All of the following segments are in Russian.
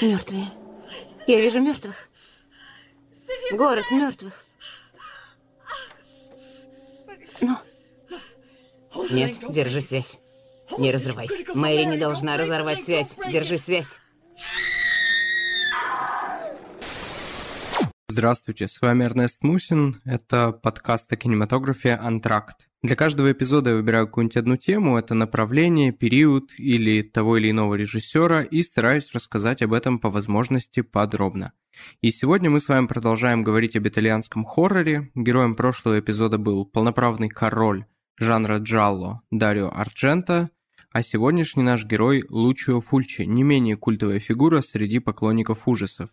Мертвые. Я вижу мертвых. Город мертвых. Ну? Нет, держи связь. Не разрывай. Мэри не должна разорвать связь. Держи связь. Здравствуйте, с вами Эрнест Мусин. Это подкаст о кинематографе «Антракт». Для каждого эпизода я выбираю какую-нибудь одну тему, это направление, период или того или иного режиссера и стараюсь рассказать об этом по возможности подробно. И сегодня мы с вами продолжаем говорить об итальянском хорроре. Героем прошлого эпизода был полноправный король жанра джалло Дарио Арджента, а сегодняшний наш герой Лучио Фульчи, не менее культовая фигура среди поклонников ужасов.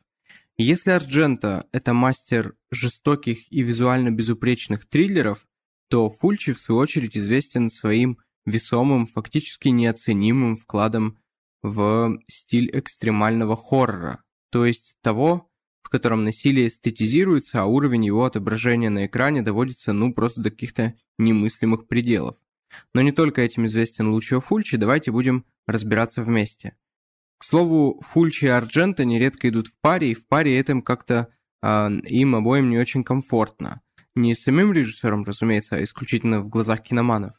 Если Арджента – это мастер жестоких и визуально безупречных триллеров, то Фульчи, в свою очередь, известен своим весомым, фактически неоценимым вкладом в стиль экстремального хоррора, то есть того, в котором насилие эстетизируется, а уровень его отображения на экране доводится ну просто до каких-то немыслимых пределов. Но не только этим известен Лучио Фульчи, давайте будем разбираться вместе. К слову, Фульчи и Арджента нередко идут в паре, и в паре этом как-то э, им обоим не очень комфортно. Не самим режиссером, разумеется, а исключительно в глазах киноманов.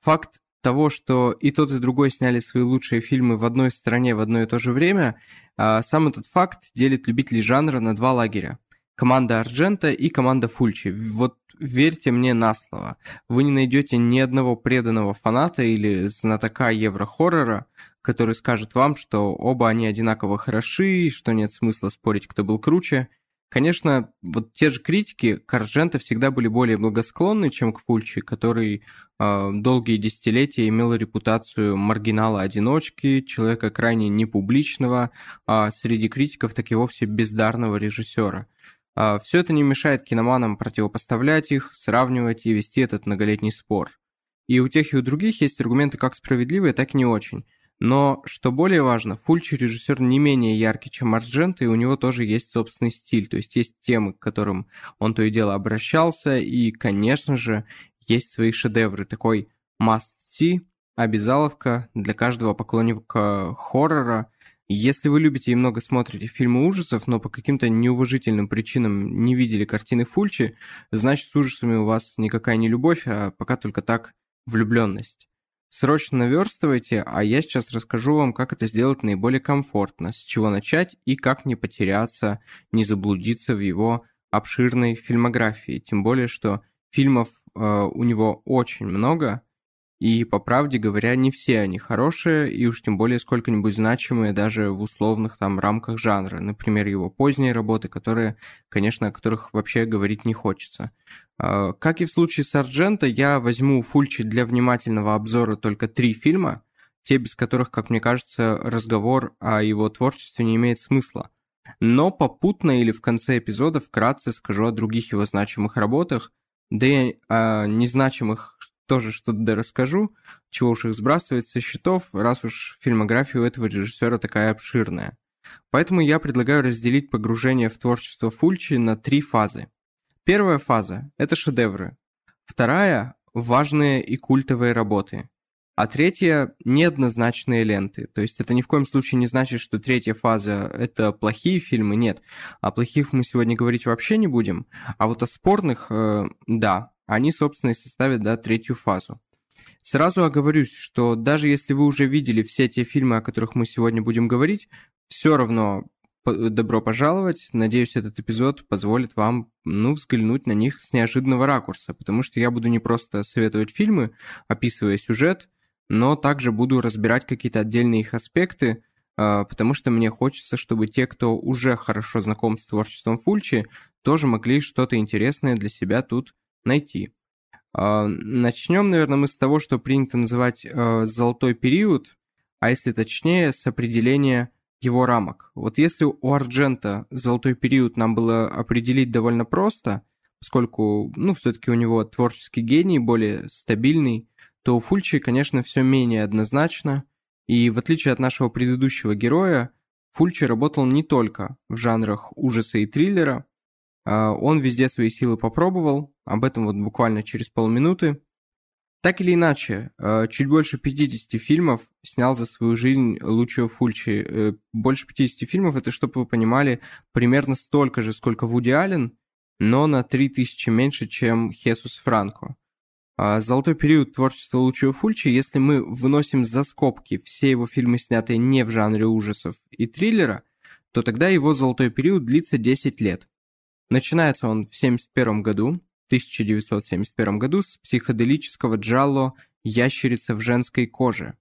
Факт того, что и тот, и другой сняли свои лучшие фильмы в одной стране в одно и то же время, э, сам этот факт делит любителей жанра на два лагеря. Команда Арджента и команда Фульчи. Вот верьте мне на слово. Вы не найдете ни одного преданного фаната или знатока евро-хоррора, который скажет вам, что оба они одинаково хороши, что нет смысла спорить, кто был круче. Конечно, вот те же критики к Арджента всегда были более благосклонны, чем к Фульчи, который э, долгие десятилетия имел репутацию маргинала-одиночки, человека крайне непубличного, а среди критиков так и вовсе бездарного режиссера. Э, все это не мешает киноманам противопоставлять их, сравнивать и вести этот многолетний спор. И у тех и у других есть аргументы как справедливые, так и не очень. Но, что более важно, Фульчи режиссер не менее яркий, чем Арджента, и у него тоже есть собственный стиль, то есть есть темы, к которым он то и дело обращался, и, конечно же, есть свои шедевры, такой must-see, обязаловка для каждого поклонника хоррора. Если вы любите и много смотрите фильмы ужасов, но по каким-то неуважительным причинам не видели картины Фульчи, значит с ужасами у вас никакая не любовь, а пока только так влюбленность. Срочно наверстывайте, а я сейчас расскажу вам, как это сделать наиболее комфортно, с чего начать и как не потеряться, не заблудиться в его обширной фильмографии. Тем более, что фильмов э, у него очень много, и, по правде говоря, не все они хорошие, и уж тем более сколько-нибудь значимые даже в условных там рамках жанра. Например, его поздние работы, которые, конечно, о которых вообще говорить не хочется. А, как и в случае с Арджента, я возьму Фульчи для внимательного обзора только три фильма, те, без которых, как мне кажется, разговор о его творчестве не имеет смысла. Но попутно или в конце эпизода вкратце скажу о других его значимых работах, да и о незначимых тоже что-то расскажу, чего уж их сбрасывать со счетов, раз уж фильмография у этого режиссера такая обширная. Поэтому я предлагаю разделить погружение в творчество Фульчи на три фазы. Первая фаза – это шедевры. Вторая – важные и культовые работы. А третья – неоднозначные ленты. То есть это ни в коем случае не значит, что третья фаза – это плохие фильмы, нет. О плохих мы сегодня говорить вообще не будем. А вот о спорных э, – да, они, собственно, и составят да, третью фазу. Сразу оговорюсь, что даже если вы уже видели все те фильмы, о которых мы сегодня будем говорить, все равно добро пожаловать. Надеюсь, этот эпизод позволит вам, ну, взглянуть на них с неожиданного ракурса, потому что я буду не просто советовать фильмы, описывая сюжет, но также буду разбирать какие-то отдельные их аспекты, а, потому что мне хочется, чтобы те, кто уже хорошо знаком с творчеством Фульчи, тоже могли что-то интересное для себя тут найти. А, начнем, наверное, мы с того, что принято называть а, золотой период, а если точнее, с определения его рамок. Вот если у Арджента золотой период нам было определить довольно просто, поскольку, ну, все-таки у него творческий гений более стабильный, то у Фульчи, конечно, все менее однозначно, и в отличие от нашего предыдущего героя, Фульчи работал не только в жанрах ужаса и триллера, а, он везде свои силы попробовал, об этом вот буквально через полминуты. Так или иначе, э, чуть больше 50 фильмов снял за свою жизнь Лучио Фульчи. Э, больше 50 фильмов, это, чтобы вы понимали, примерно столько же, сколько Вуди Аллен, но на 3000 меньше, чем Хесус Франко. А золотой период творчества Лучио Фульчи, если мы выносим за скобки все его фильмы, снятые не в жанре ужасов и триллера, то тогда его золотой период длится 10 лет. Начинается он в 1971 году, 1971 году с психоделического джалло «Ящерица в женской коже».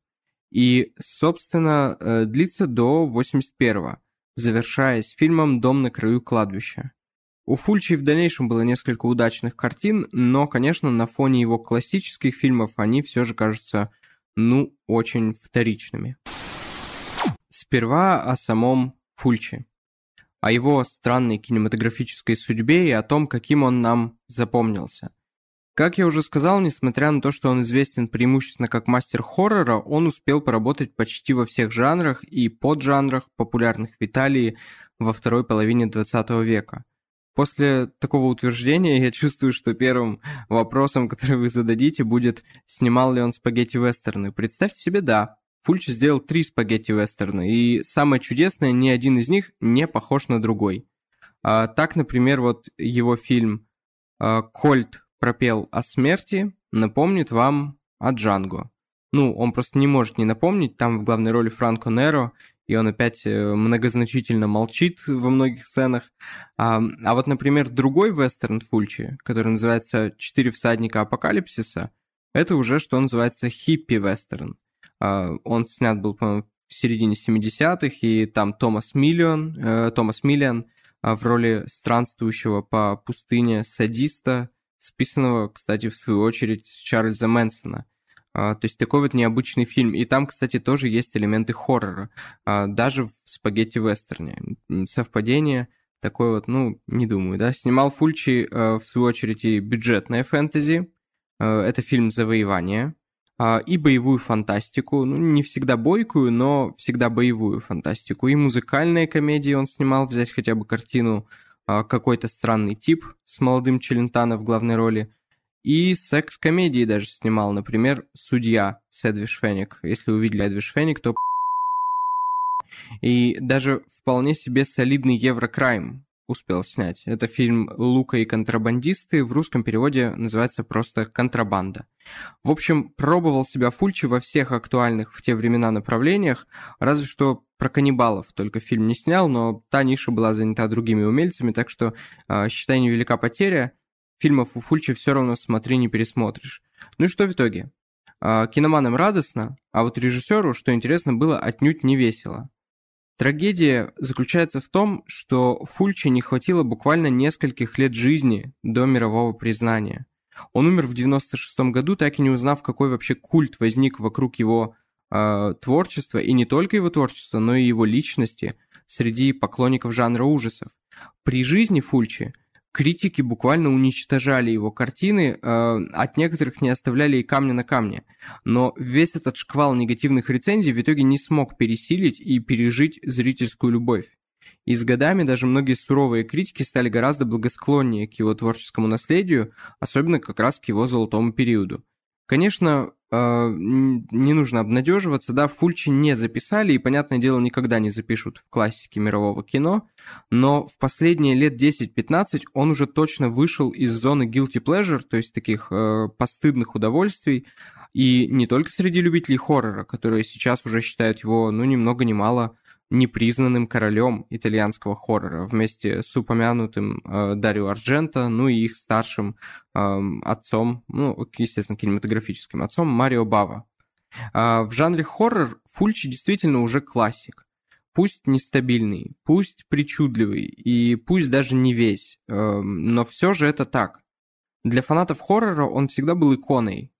И, собственно, э, длится до 81 завершаясь фильмом «Дом на краю кладбища». У Фульчи в дальнейшем было несколько удачных картин, но, конечно, на фоне его классических фильмов они все же кажутся, ну, очень вторичными. Сперва о самом Фульчи о его странной кинематографической судьбе и о том, каким он нам запомнился. Как я уже сказал, несмотря на то, что он известен преимущественно как мастер хоррора, он успел поработать почти во всех жанрах и поджанрах, популярных в Италии во второй половине 20 века. После такого утверждения я чувствую, что первым вопросом, который вы зададите, будет, снимал ли он спагетти-вестерны. Представьте себе, да, Фульч сделал три спагетти-вестерна, и самое чудесное, ни один из них не похож на другой. А, так, например, вот его фильм а, «Кольт пропел о смерти» напомнит вам о Джанго. Ну, он просто не может не напомнить, там в главной роли Франко Неро, и он опять э, многозначительно молчит во многих сценах. А, а вот, например, другой вестерн Фульчи, который называется «Четыре всадника апокалипсиса», это уже, что называется, хиппи-вестерн. А, он снят был, по-моему, в середине 70-х, и там Томас Миллион, э, Томас Миллиан э, в роли странствующего по пустыне садиста, списанного, кстати, в свою очередь, с Чарльза Мэнсона. Uh, то есть такой вот необычный фильм. И там, кстати, тоже есть элементы хоррора. Даже в спагетти-вестерне. Совпадение такое вот, ну, не думаю, да. Снимал Фульчи, uh, в свою очередь, и бюджетное фэнтези. Это фильм «Завоевание», а, и боевую фантастику, ну, не всегда бойкую, но всегда боевую фантастику. И музыкальные комедии он снимал, взять хотя бы картину а, «Какой-то странный тип» с молодым Челентано в главной роли. И секс-комедии даже снимал, например, «Судья» с Эдвиш Фенник. Если увидели Эдвиш Фенник, то и даже вполне себе солидный еврокрайм успел снять. Это фильм «Лука и контрабандисты», в русском переводе называется просто «Контрабанда». В общем, пробовал себя Фульчи во всех актуальных в те времена направлениях, разве что про каннибалов только фильм не снял, но та ниша была занята другими умельцами, так что, э, считай, невелика потеря. Фильмов у Фульчи все равно смотри, не пересмотришь. Ну и что в итоге? Э, киноманам радостно, а вот режиссеру, что интересно, было отнюдь не весело. Трагедия заключается в том, что Фульчи не хватило буквально нескольких лет жизни до мирового признания. Он умер в 96 году, так и не узнав, какой вообще культ возник вокруг его э, творчества, и не только его творчества, но и его личности среди поклонников жанра ужасов. При жизни Фульчи критики буквально уничтожали его картины, э, от некоторых не оставляли и камня на камне. Но весь этот шквал негативных рецензий в итоге не смог пересилить и пережить зрительскую любовь. И с годами даже многие суровые критики стали гораздо благосклоннее к его творческому наследию, особенно как раз к его золотому периоду. Конечно, э, не нужно обнадеживаться, да, Фульчи не записали и, понятное дело, никогда не запишут в классике мирового кино, но в последние лет 10-15 он уже точно вышел из зоны guilty pleasure, то есть таких э, постыдных удовольствий, и не только среди любителей хоррора, которые сейчас уже считают его, ну, ни много ни мало непризнанным королем итальянского хоррора вместе с упомянутым э, Дарио Ардженто, ну и их старшим э, отцом, ну, естественно, кинематографическим отцом Марио Бава. Э, в жанре хоррор Фульчи действительно уже классик. Пусть нестабильный, пусть причудливый и пусть даже не весь, э, но все же это так. Для фанатов хоррора он всегда был иконой,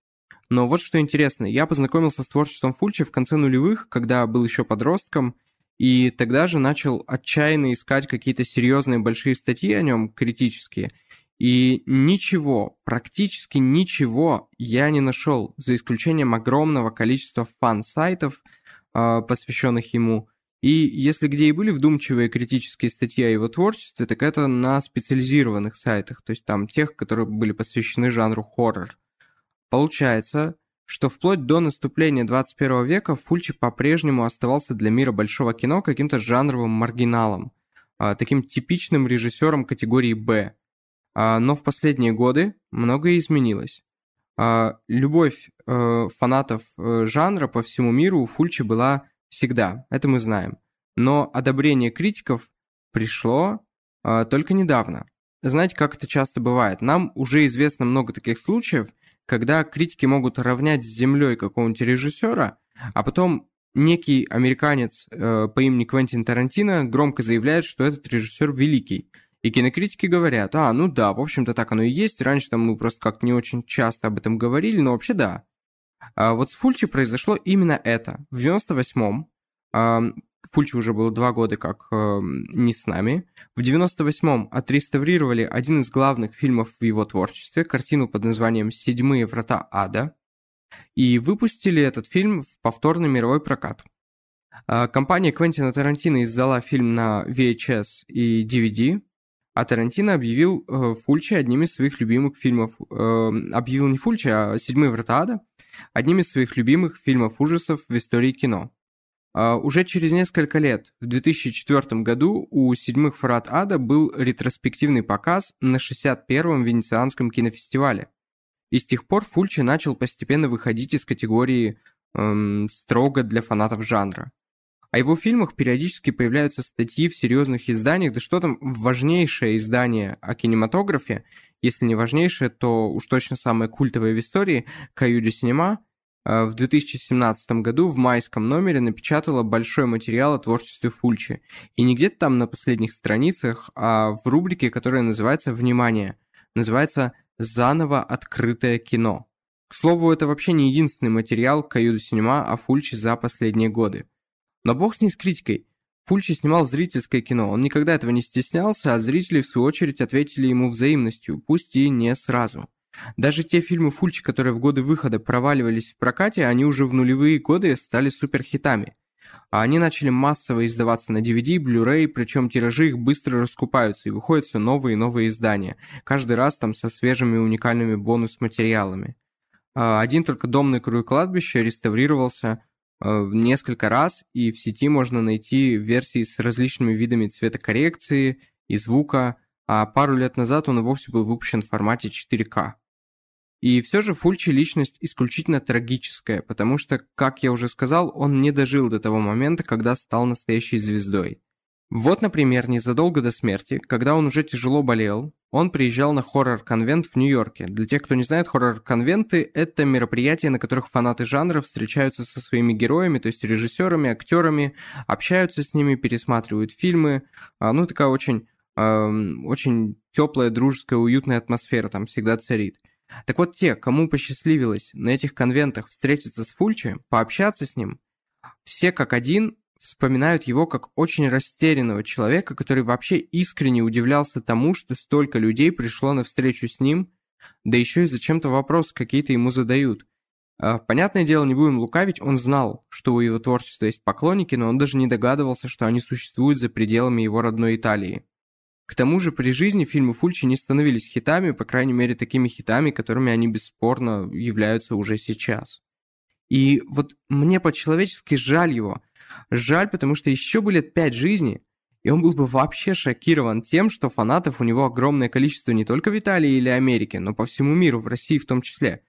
но вот что интересно, я познакомился с творчеством Фульчи в конце нулевых, когда был еще подростком, и тогда же начал отчаянно искать какие-то серьезные большие статьи о нем, критические. И ничего, практически ничего я не нашел, за исключением огромного количества фан-сайтов, а, посвященных ему. И если где и были вдумчивые критические статьи о его творчестве, так это на специализированных сайтах, то есть там тех, которые были посвящены жанру хоррор. Получается, что вплоть до наступления 21 века Фульчи по-прежнему оставался для мира большого кино каким-то жанровым маргиналом, а, таким типичным режиссером категории «Б». А, но в последние годы многое изменилось. А, любовь э, фанатов э, жанра по всему миру у Фульчи была всегда, это мы знаем. Но одобрение критиков пришло только недавно. Знаете, как это часто бывает? Нам уже известно много таких случаев, когда критики могут равнять с землей какого-нибудь режиссера, а потом некий американец э, по имени Квентин Тарантино громко заявляет, что этот режиссер великий. И кинокритики говорят, а, ну да, в общем-то так оно и есть, раньше там мы просто как-то не очень часто об этом говорили, но вообще да. А вот с Фульчи произошло именно это. В 98-м Фульчи уже было два года как э, не с нами. В 98-м отреставрировали один из главных фильмов в его творчестве, картину под названием «Седьмые врата ада», и выпустили этот фильм в повторный мировой прокат. А, компания Квентина Тарантино издала фильм на VHS и DVD, а Тарантино объявил э, Фульчи одним из своих любимых фильмов, э, объявил не Фульчи, а «Седьмые врата ада», одним из своих любимых фильмов ужасов в истории кино. А, уже через несколько лет, в 2004 году, у «Седьмых врат ада» был ретроспективный показ на 61-м Венецианском кинофестивале. И с тех пор Фульчи начал постепенно выходить из категории эм, строго для фанатов жанра. О его фильмах периодически появляются статьи в серьезных изданиях, да что там, важнейшее издание о кинематографе, если не важнейшее, то уж точно самое культовое в истории, Каюди Синема, в 2017 году в майском номере напечатала большой материал о творчестве Фульчи. И не где-то там на последних страницах, а в рубрике, которая называется «Внимание». Называется «Заново открытое кино». К слову, это вообще не единственный материал Каюда Синема о Фульчи за последние годы. Но бог с ней с критикой. Фульчи снимал зрительское кино, он никогда этого не стеснялся, а зрители в свою очередь ответили ему взаимностью, пусть и не сразу. Даже те фильмы Фульчи, которые в годы выхода проваливались в прокате, они уже в нулевые годы стали суперхитами. А они начали массово издаваться на DVD, Blu-ray, причем тиражи их быстро раскупаются и выходят все новые и новые издания. Каждый раз там со свежими уникальными бонус-материалами. А один только «Дом на краю кладбища» реставрировался а, несколько раз, и в сети можно найти версии с различными видами цветокоррекции и звука, а пару лет назад он и вовсе был выпущен в формате 4К. И все же Фульчи личность исключительно трагическая, потому что, как я уже сказал, он не дожил до того момента, когда стал настоящей звездой. Вот, например, незадолго до смерти, когда он уже тяжело болел, он приезжал на хоррор-конвент в Нью-Йорке. Для тех, кто не знает, хоррор-конвенты – это мероприятия, на которых фанаты жанра встречаются со своими героями, то есть режиссерами, актерами, общаются с ними, пересматривают фильмы. А, ну, такая очень, э, очень теплая, дружеская, уютная атмосфера там всегда царит. Так вот те, кому посчастливилось на этих конвентах встретиться с Фульчи, пообщаться с ним, все как один вспоминают его как очень растерянного человека, который вообще искренне удивлялся тому, что столько людей пришло на встречу с ним, да еще и зачем-то вопросы какие-то ему задают. А, понятное дело, не будем лукавить, он знал, что у его творчества есть поклонники, но он даже не догадывался, что они существуют за пределами его родной Италии. К тому же при жизни фильмы Фульчи не становились хитами, по крайней мере такими хитами, которыми они бесспорно являются уже сейчас. И вот мне по-человечески жаль его. Жаль, потому что еще бы лет пять жизни, и он был бы вообще шокирован тем, что фанатов у него огромное количество не только в Италии или Америке, но по всему миру, в России в том числе.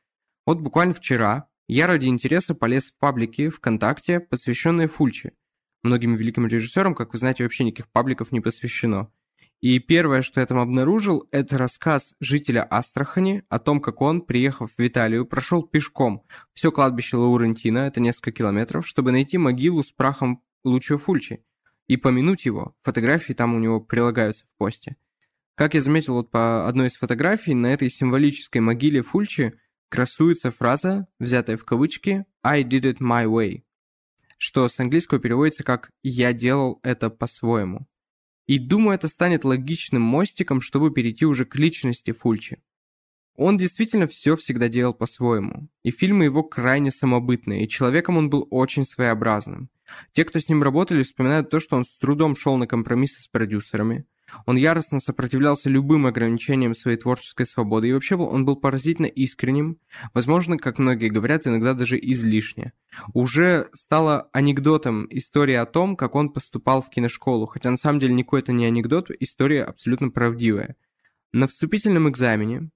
Вот буквально вчера я ради интереса полез в паблики ВКонтакте, посвященные Фульчи. Многим великим режиссерам, как вы знаете, вообще никаких пабликов не посвящено. И первое, что я там обнаружил, это рассказ жителя Астрахани о том, как он, приехав в Италию, прошел пешком все кладбище Лаурентина, это несколько километров, чтобы найти могилу с прахом Лучио Фульчи и помянуть его. Фотографии там у него прилагаются в посте. Как я заметил вот по одной из фотографий, на этой символической могиле Фульчи красуется фраза, взятая в кавычки «I did it my way», что с английского переводится как «я делал это по-своему». И думаю, это станет логичным мостиком, чтобы перейти уже к личности Фульчи. Он действительно все всегда делал по-своему, и фильмы его крайне самобытные, и человеком он был очень своеобразным. Те, кто с ним работали, вспоминают то, что он с трудом шел на компромиссы с продюсерами. Он яростно сопротивлялся любым ограничениям своей творческой свободы, и вообще он был поразительно искренним, возможно, как многие говорят, иногда даже излишне. Уже стало анекдотом история о том, как он поступал в киношколу, хотя на самом деле никакой это не анекдот, история абсолютно правдивая. На вступительном экзамене,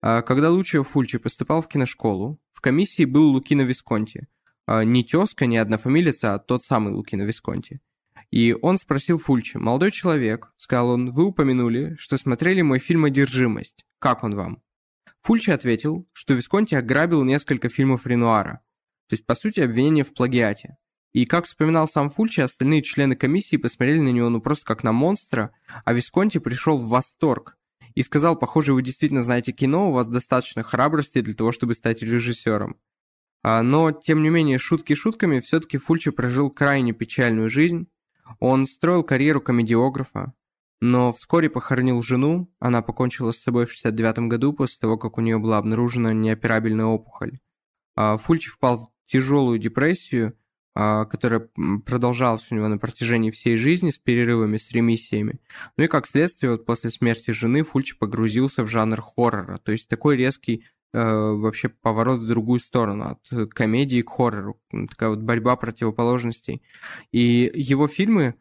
а, когда Лучио Фульчи поступал в киношколу, в комиссии был Лукино Висконти. А, не тезка, не однофамилица, а тот самый Лукино Висконти. И он спросил Фульчи, «Молодой человек», — сказал он, — «вы упомянули, что смотрели мой фильм «Одержимость». Как он вам?» Фульчи ответил, что Висконти ограбил несколько фильмов Ренуара. То есть, по сути, обвинение в плагиате. И как вспоминал сам Фульчи, остальные члены комиссии посмотрели на него ну просто как на монстра, а Висконти пришел в восторг и сказал, похоже, вы действительно знаете кино, у вас достаточно храбрости для того, чтобы стать режиссером. А, но, тем не менее, шутки шутками, все-таки Фульчи прожил крайне печальную жизнь, он строил карьеру комедиографа, но вскоре похоронил жену, она покончила с собой в 69 году после того, как у нее была обнаружена неоперабельная опухоль. А, Фульчи впал в тяжелую депрессию, а, которая продолжалась у него на протяжении всей жизни с перерывами, с ремиссиями. Ну и как следствие, вот после смерти жены Фульчи погрузился в жанр хоррора, то есть такой резкий вообще поворот в другую сторону, от комедии к хоррору, такая вот борьба противоположностей. И его фильмы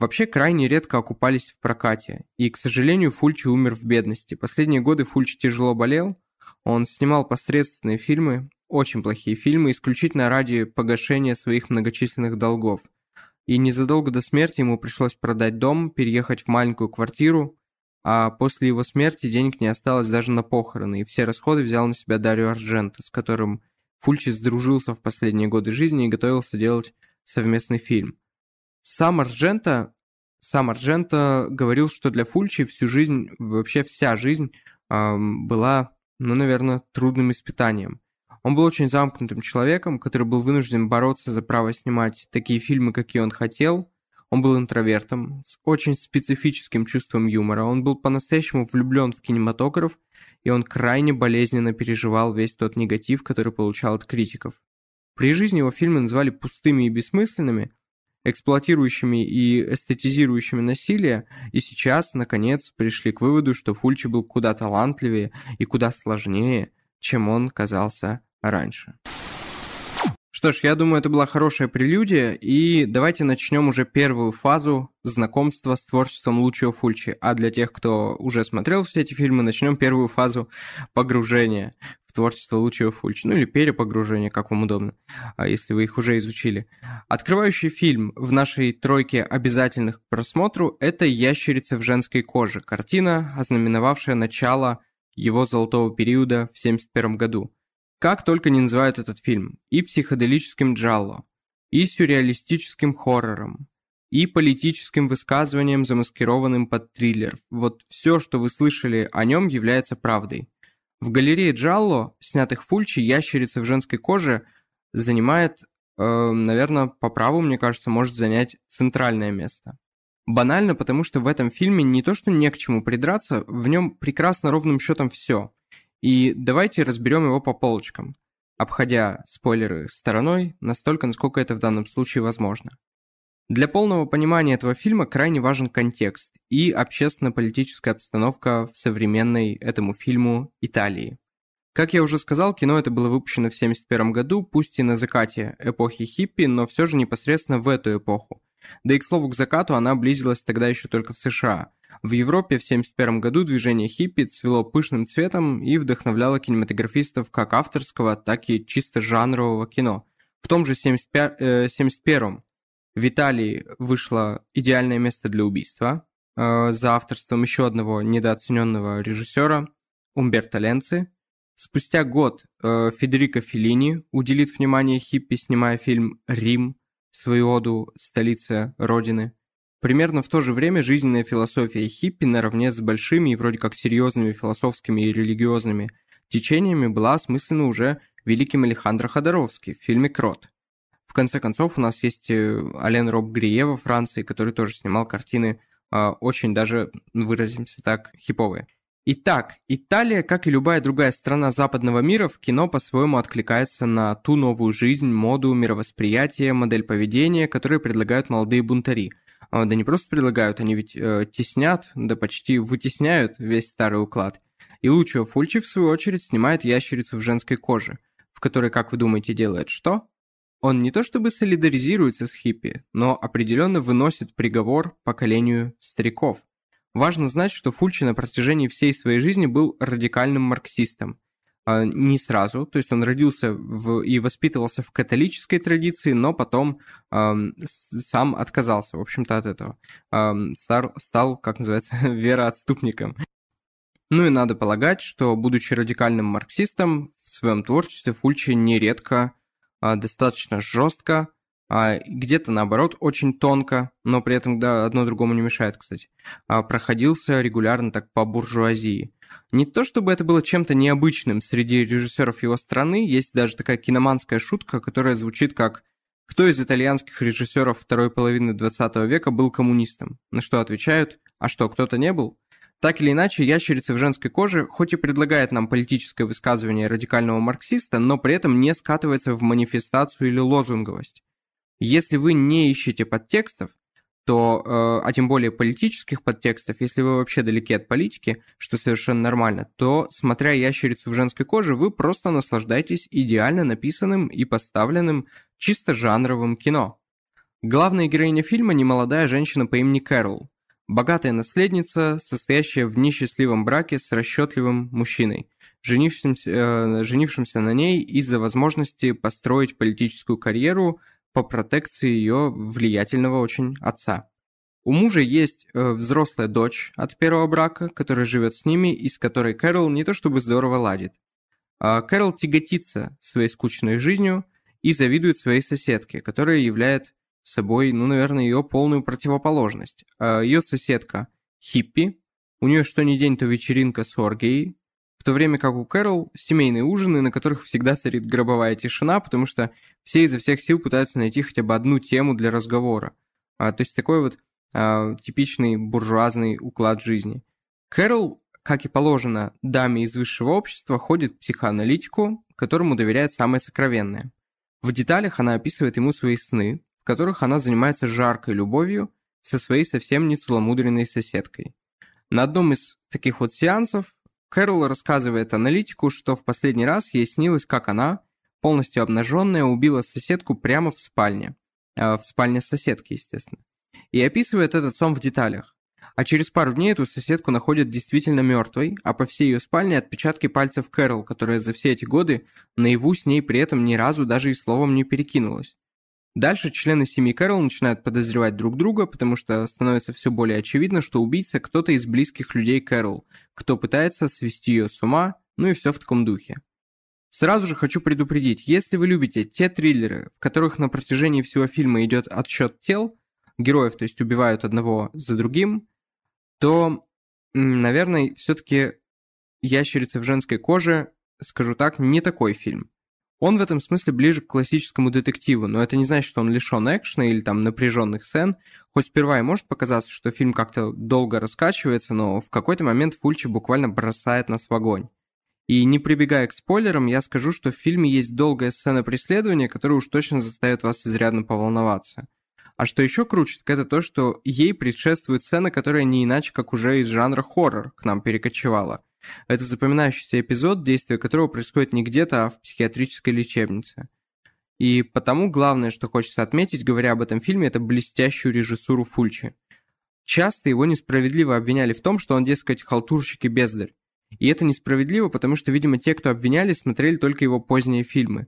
вообще крайне редко окупались в прокате, и, к сожалению, Фульчи умер в бедности. Последние годы Фульчи тяжело болел, он снимал посредственные фильмы, очень плохие фильмы, исключительно ради погашения своих многочисленных долгов. И незадолго до смерти ему пришлось продать дом, переехать в маленькую квартиру, а после его смерти денег не осталось даже на похороны, и все расходы взял на себя Дарио Ардженто, с которым Фульчи сдружился в последние годы жизни и готовился делать совместный фильм. Сам Ардженто, сам Ардженто говорил, что для Фульчи всю жизнь, вообще вся жизнь эм, была, ну, наверное, трудным испытанием. Он был очень замкнутым человеком, который был вынужден бороться за право снимать такие фильмы, какие он хотел, он был интровертом, с очень специфическим чувством юмора. Он был по-настоящему влюблен в кинематограф, и он крайне болезненно переживал весь тот негатив, который получал от критиков. При жизни его фильмы называли пустыми и бессмысленными, эксплуатирующими и эстетизирующими насилие, и сейчас, наконец, пришли к выводу, что Фульчи был куда талантливее и куда сложнее, чем он казался раньше. Что ж, я думаю, это была хорошая прелюдия, и давайте начнем уже первую фазу знакомства с творчеством Лучио Фульчи. А для тех, кто уже смотрел все эти фильмы, начнем первую фазу погружения в творчество Лучио Фульчи. Ну или перепогружения, как вам удобно, а если вы их уже изучили. Открывающий фильм в нашей тройке обязательных к просмотру – это «Ящерица в женской коже», картина, ознаменовавшая начало его золотого периода в 1971 году. Как только не называют этот фильм и психоделическим джалло, и сюрреалистическим хоррором, и политическим высказыванием, замаскированным под триллер. Вот все, что вы слышали о нем, является правдой. В галерее Джалло, снятых Фульчи, ящерица в женской коже занимает, э, наверное, по праву, мне кажется, может занять центральное место. Банально, потому что в этом фильме не то, что не к чему придраться, в нем прекрасно ровным счетом все. И давайте разберем его по полочкам, обходя спойлеры стороной настолько, насколько это в данном случае возможно. Для полного понимания этого фильма крайне важен контекст и общественно-политическая обстановка в современной этому фильму Италии. Как я уже сказал, кино это было выпущено в 1971 году, пусть и на закате эпохи хиппи, но все же непосредственно в эту эпоху. Да и к слову к закату она близилась тогда еще только в США – в Европе в 1971 году движение хиппи цвело пышным цветом и вдохновляло кинематографистов как авторского, так и чисто жанрового кино. В том же 1971 э, в Италии вышло «Идеальное место для убийства» э, за авторством еще одного недооцененного режиссера Умберто Ленци. Спустя год э, Федерико Феллини уделит внимание хиппи, снимая фильм «Рим», свою оду столице Родины – Примерно в то же время жизненная философия хиппи наравне с большими и вроде как серьезными философскими и религиозными течениями была осмыслена уже великим Алехандро Ходоровски в фильме «Крот». В конце концов, у нас есть э, Ален Роб Грие во Франции, который тоже снимал картины э, очень даже, выразимся так, хиповые. Итак, Италия, как и любая другая страна западного мира, в кино по-своему откликается на ту новую жизнь, моду, мировосприятие, модель поведения, которые предлагают молодые бунтари – А, да не просто предлагают, они ведь э, теснят, да почти вытесняют весь старый уклад. И Лучио Фульчи, в свою очередь, снимает ящерицу в женской коже, в которой, как вы думаете, делает что? Он не то чтобы солидаризируется с хиппи, но определенно выносит приговор поколению стариков. Важно знать, что Фульчи на протяжении всей своей жизни был радикальным марксистом. А, не сразу, то есть он родился в, и воспитывался в католической традиции, но потом э, сам отказался, в общем-то, от этого. Э, стал, стал, как называется, вероотступником. Ну и надо полагать, что, будучи радикальным марксистом, в своем творчестве Фульчи нередко э, достаточно жестко а где-то наоборот очень тонко, но при этом да, одно другому не мешает, кстати, а проходился регулярно так по буржуазии. Не то чтобы это было чем-то необычным среди режиссеров его страны, есть даже такая киноманская шутка, которая звучит как «Кто из итальянских режиссеров второй половины 20 века был коммунистом?» На что отвечают «А что, кто-то не был?» Так или иначе, ящерица в женской коже хоть и предлагает нам политическое высказывание радикального марксиста, но при этом не скатывается в манифестацию или лозунговость. Если вы не ищете подтекстов, то, э, а тем более политических подтекстов, если вы вообще далеки от политики, что совершенно нормально, то, смотря «Ящерицу в женской коже», вы просто наслаждаетесь идеально написанным и поставленным чисто жанровым кино. Главная героиня фильма – немолодая женщина по имени Кэрол, богатая наследница, состоящая в несчастливом браке с расчетливым мужчиной, женившимся, э, женившимся на ней из-за возможности построить политическую карьеру – по протекции ее влиятельного очень отца. У мужа есть э, взрослая дочь от первого брака, которая живет с ними и с которой Кэрол не то чтобы здорово ладит. А Кэрол тяготится своей скучной жизнью и завидует своей соседке, которая является собой, ну, наверное, ее полную противоположность. А ее соседка хиппи, у нее что ни день, то вечеринка с оргией, в то время как у Кэрол семейные ужины, на которых всегда царит гробовая тишина, потому что все изо всех сил пытаются найти хотя бы одну тему для разговора. А, то есть такой вот а, типичный буржуазный уклад жизни. Кэрол, как и положено даме из высшего общества, ходит к психоаналитику, которому доверяет самое сокровенное. В деталях она описывает ему свои сны, в которых она занимается жаркой любовью со своей совсем не целомудренной соседкой. На одном из таких вот сеансов Кэрол рассказывает аналитику, что в последний раз ей снилось, как она, полностью обнаженная, убила соседку прямо в спальне. Э, в спальне соседки, естественно. И описывает этот сон в деталях. А через пару дней эту соседку находят действительно мертвой, а по всей ее спальне отпечатки пальцев Кэрол, которая за все эти годы наяву с ней при этом ни разу даже и словом не перекинулась. Дальше члены семьи Кэрол начинают подозревать друг друга, потому что становится все более очевидно, что убийца кто-то из близких людей Кэрол, кто пытается свести ее с ума, ну и все в таком духе. Сразу же хочу предупредить, если вы любите те триллеры, в которых на протяжении всего фильма идет отсчет тел, героев, то есть убивают одного за другим, то, наверное, все-таки «Ящерица в женской коже», скажу так, не такой фильм. Он в этом смысле ближе к классическому детективу, но это не значит, что он лишен экшена или там напряженных сцен. Хоть сперва и может показаться, что фильм как-то долго раскачивается, но в какой-то момент Фульчи буквально бросает нас в огонь. И не прибегая к спойлерам, я скажу, что в фильме есть долгая сцена преследования, которая уж точно заставит вас изрядно поволноваться. А что еще круче, так это то, что ей предшествует сцена, которая не иначе, как уже из жанра хоррор к нам перекочевала – это запоминающийся эпизод, действие которого происходит не где-то, а в психиатрической лечебнице. И потому главное, что хочется отметить, говоря об этом фильме, это блестящую режиссуру Фульчи. Часто его несправедливо обвиняли в том, что он, дескать, халтурщик и бездарь. И это несправедливо, потому что, видимо, те, кто обвиняли, смотрели только его поздние фильмы.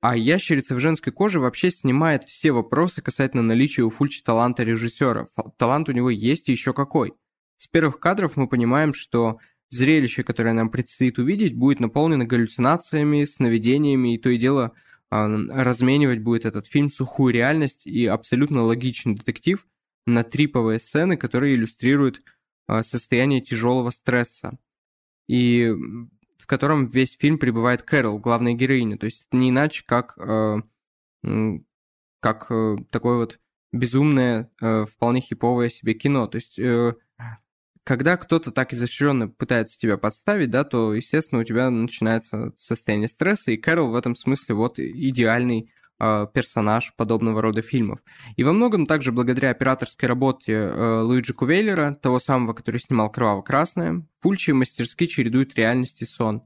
А «Ящерица в женской коже» вообще снимает все вопросы касательно наличия у Фульчи таланта режиссера. Талант у него есть и еще какой. С первых кадров мы понимаем, что Зрелище, которое нам предстоит увидеть, будет наполнено галлюцинациями, сновидениями, и то и дело а, разменивать будет этот фильм сухую реальность и абсолютно логичный детектив на триповые сцены, которые иллюстрируют а, состояние тяжелого стресса. И в котором весь фильм пребывает Кэрол, главная героиня. То есть не иначе, как, э, как э, такое вот безумное, э, вполне хиповое себе кино. То есть э, когда кто-то так изощренно пытается тебя подставить, да, то, естественно, у тебя начинается состояние стресса, и Кэрол в этом смысле вот идеальный э, персонаж подобного рода фильмов. И во многом также благодаря операторской работе э, Луиджи Кувейлера, того самого, который снимал «Кроваво-красное», Фульчи мастерски чередует реальность и сон.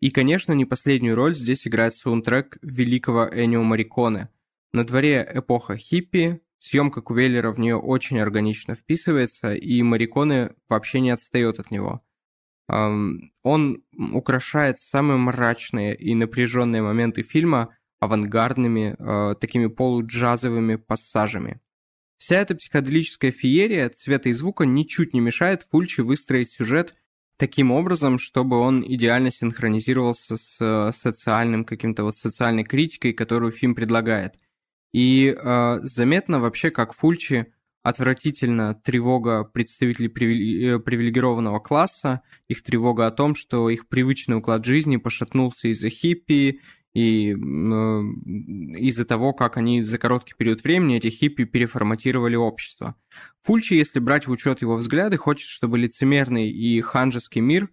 И, конечно, не последнюю роль здесь играет саундтрек великого Энио Мариконе. На дворе эпоха хиппи, съемка Кувейлера в нее очень органично вписывается, и Мариконе вообще не отстает от него. Он украшает самые мрачные и напряженные моменты фильма авангардными, э, такими полуджазовыми пассажами. Вся эта психоделическая феерия цвета и звука ничуть не мешает Фульчи выстроить сюжет таким образом, чтобы он идеально синхронизировался с э, социальным каким-то вот социальной критикой, которую фильм предлагает. И э, заметно вообще, как Фульчи отвратительно тревога представителей э, привилегированного класса, их тревога о том, что их привычный уклад жизни пошатнулся из-за хиппи, и э, из-за того, как они за короткий период времени эти хиппи переформатировали общество. Фульчи, если брать в учет его взгляды, хочет, чтобы лицемерный и ханжеский мир,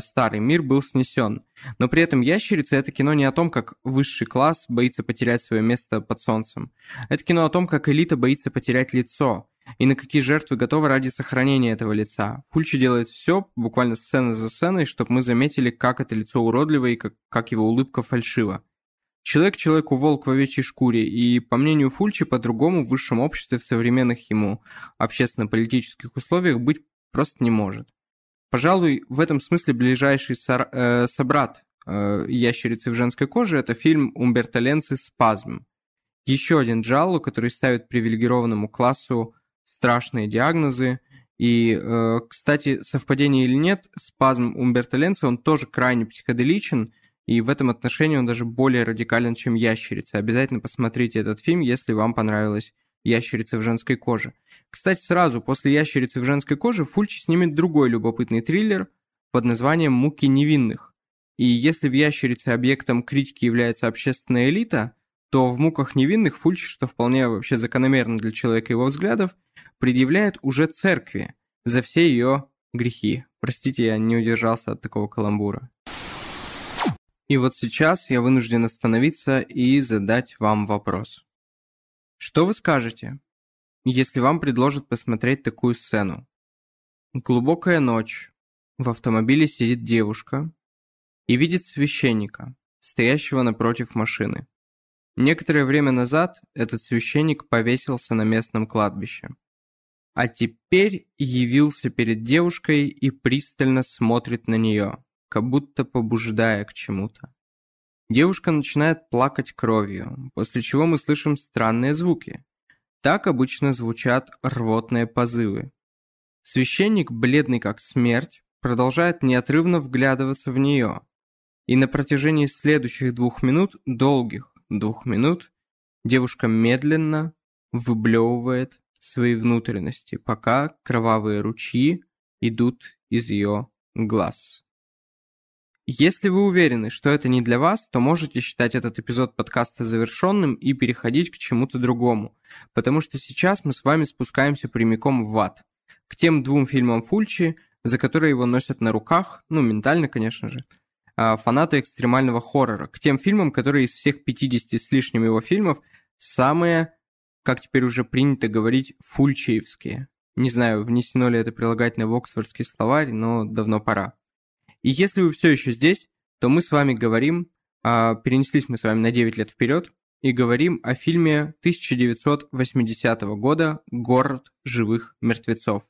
старый мир, был снесен. Но при этом «Ящерица» — это кино не о том, как высший класс боится потерять свое место под солнцем. Это кино о том, как элита боится потерять лицо, и на какие жертвы готовы ради сохранения этого лица. Фульчи делает все, буквально сцена за сценой, чтобы мы заметили, как это лицо уродливо и как, как его улыбка фальшива. Человек человеку волк в овечьей шкуре, и, по мнению Фульчи, по-другому в высшем обществе в современных ему общественно-политических условиях быть просто не может. Пожалуй, в этом смысле ближайший сор, э, собрат э, «Ящерицы в женской коже» — это фильм Умберто Ленци «Спазм». Еще один джалло, который ставит привилегированному классу страшные диагнозы. И, э, кстати, совпадение или нет, спазм Умберто Ленца, он тоже крайне психоделичен, и в этом отношении он даже более радикален, чем ящерица. Обязательно посмотрите этот фильм, если вам понравилась ящерица в женской коже. Кстати, сразу после ящерицы в женской коже Фульчи снимет другой любопытный триллер под названием «Муки невинных». И если в ящерице объектом критики является общественная элита, то в «Муках невинных» Фульчи, что вполне вообще закономерно для человека его взглядов, предъявляет уже церкви за все ее грехи. Простите, я не удержался от такого каламбура. И вот сейчас я вынужден остановиться и задать вам вопрос. Что вы скажете, если вам предложат посмотреть такую сцену? Глубокая ночь. В автомобиле сидит девушка и видит священника, стоящего напротив машины. Некоторое время назад этот священник повесился на местном кладбище а теперь явился перед девушкой и пристально смотрит на нее, как будто побуждая к чему-то. Девушка начинает плакать кровью, после чего мы слышим странные звуки. Так обычно звучат рвотные позывы. Священник, бледный как смерть, продолжает неотрывно вглядываться в нее. И на протяжении следующих двух минут, долгих двух минут, девушка медленно выблевывает свои внутренности, пока кровавые ручьи идут из ее глаз. Если вы уверены, что это не для вас, то можете считать этот эпизод подкаста завершенным и переходить к чему-то другому, потому что сейчас мы с вами спускаемся прямиком в ад, к тем двум фильмам Фульчи, за которые его носят на руках, ну, ментально, конечно же, а, фанаты экстремального хоррора, к тем фильмам, которые из всех 50 с лишним его фильмов самые как теперь уже принято говорить, фульчеевские. Не знаю, внесено ли это прилагательное в Оксфордский словарь, но давно пора. И если вы все еще здесь, то мы с вами говорим, а, перенеслись мы с вами на 9 лет вперед, и говорим о фильме 1980 года «Город живых мертвецов».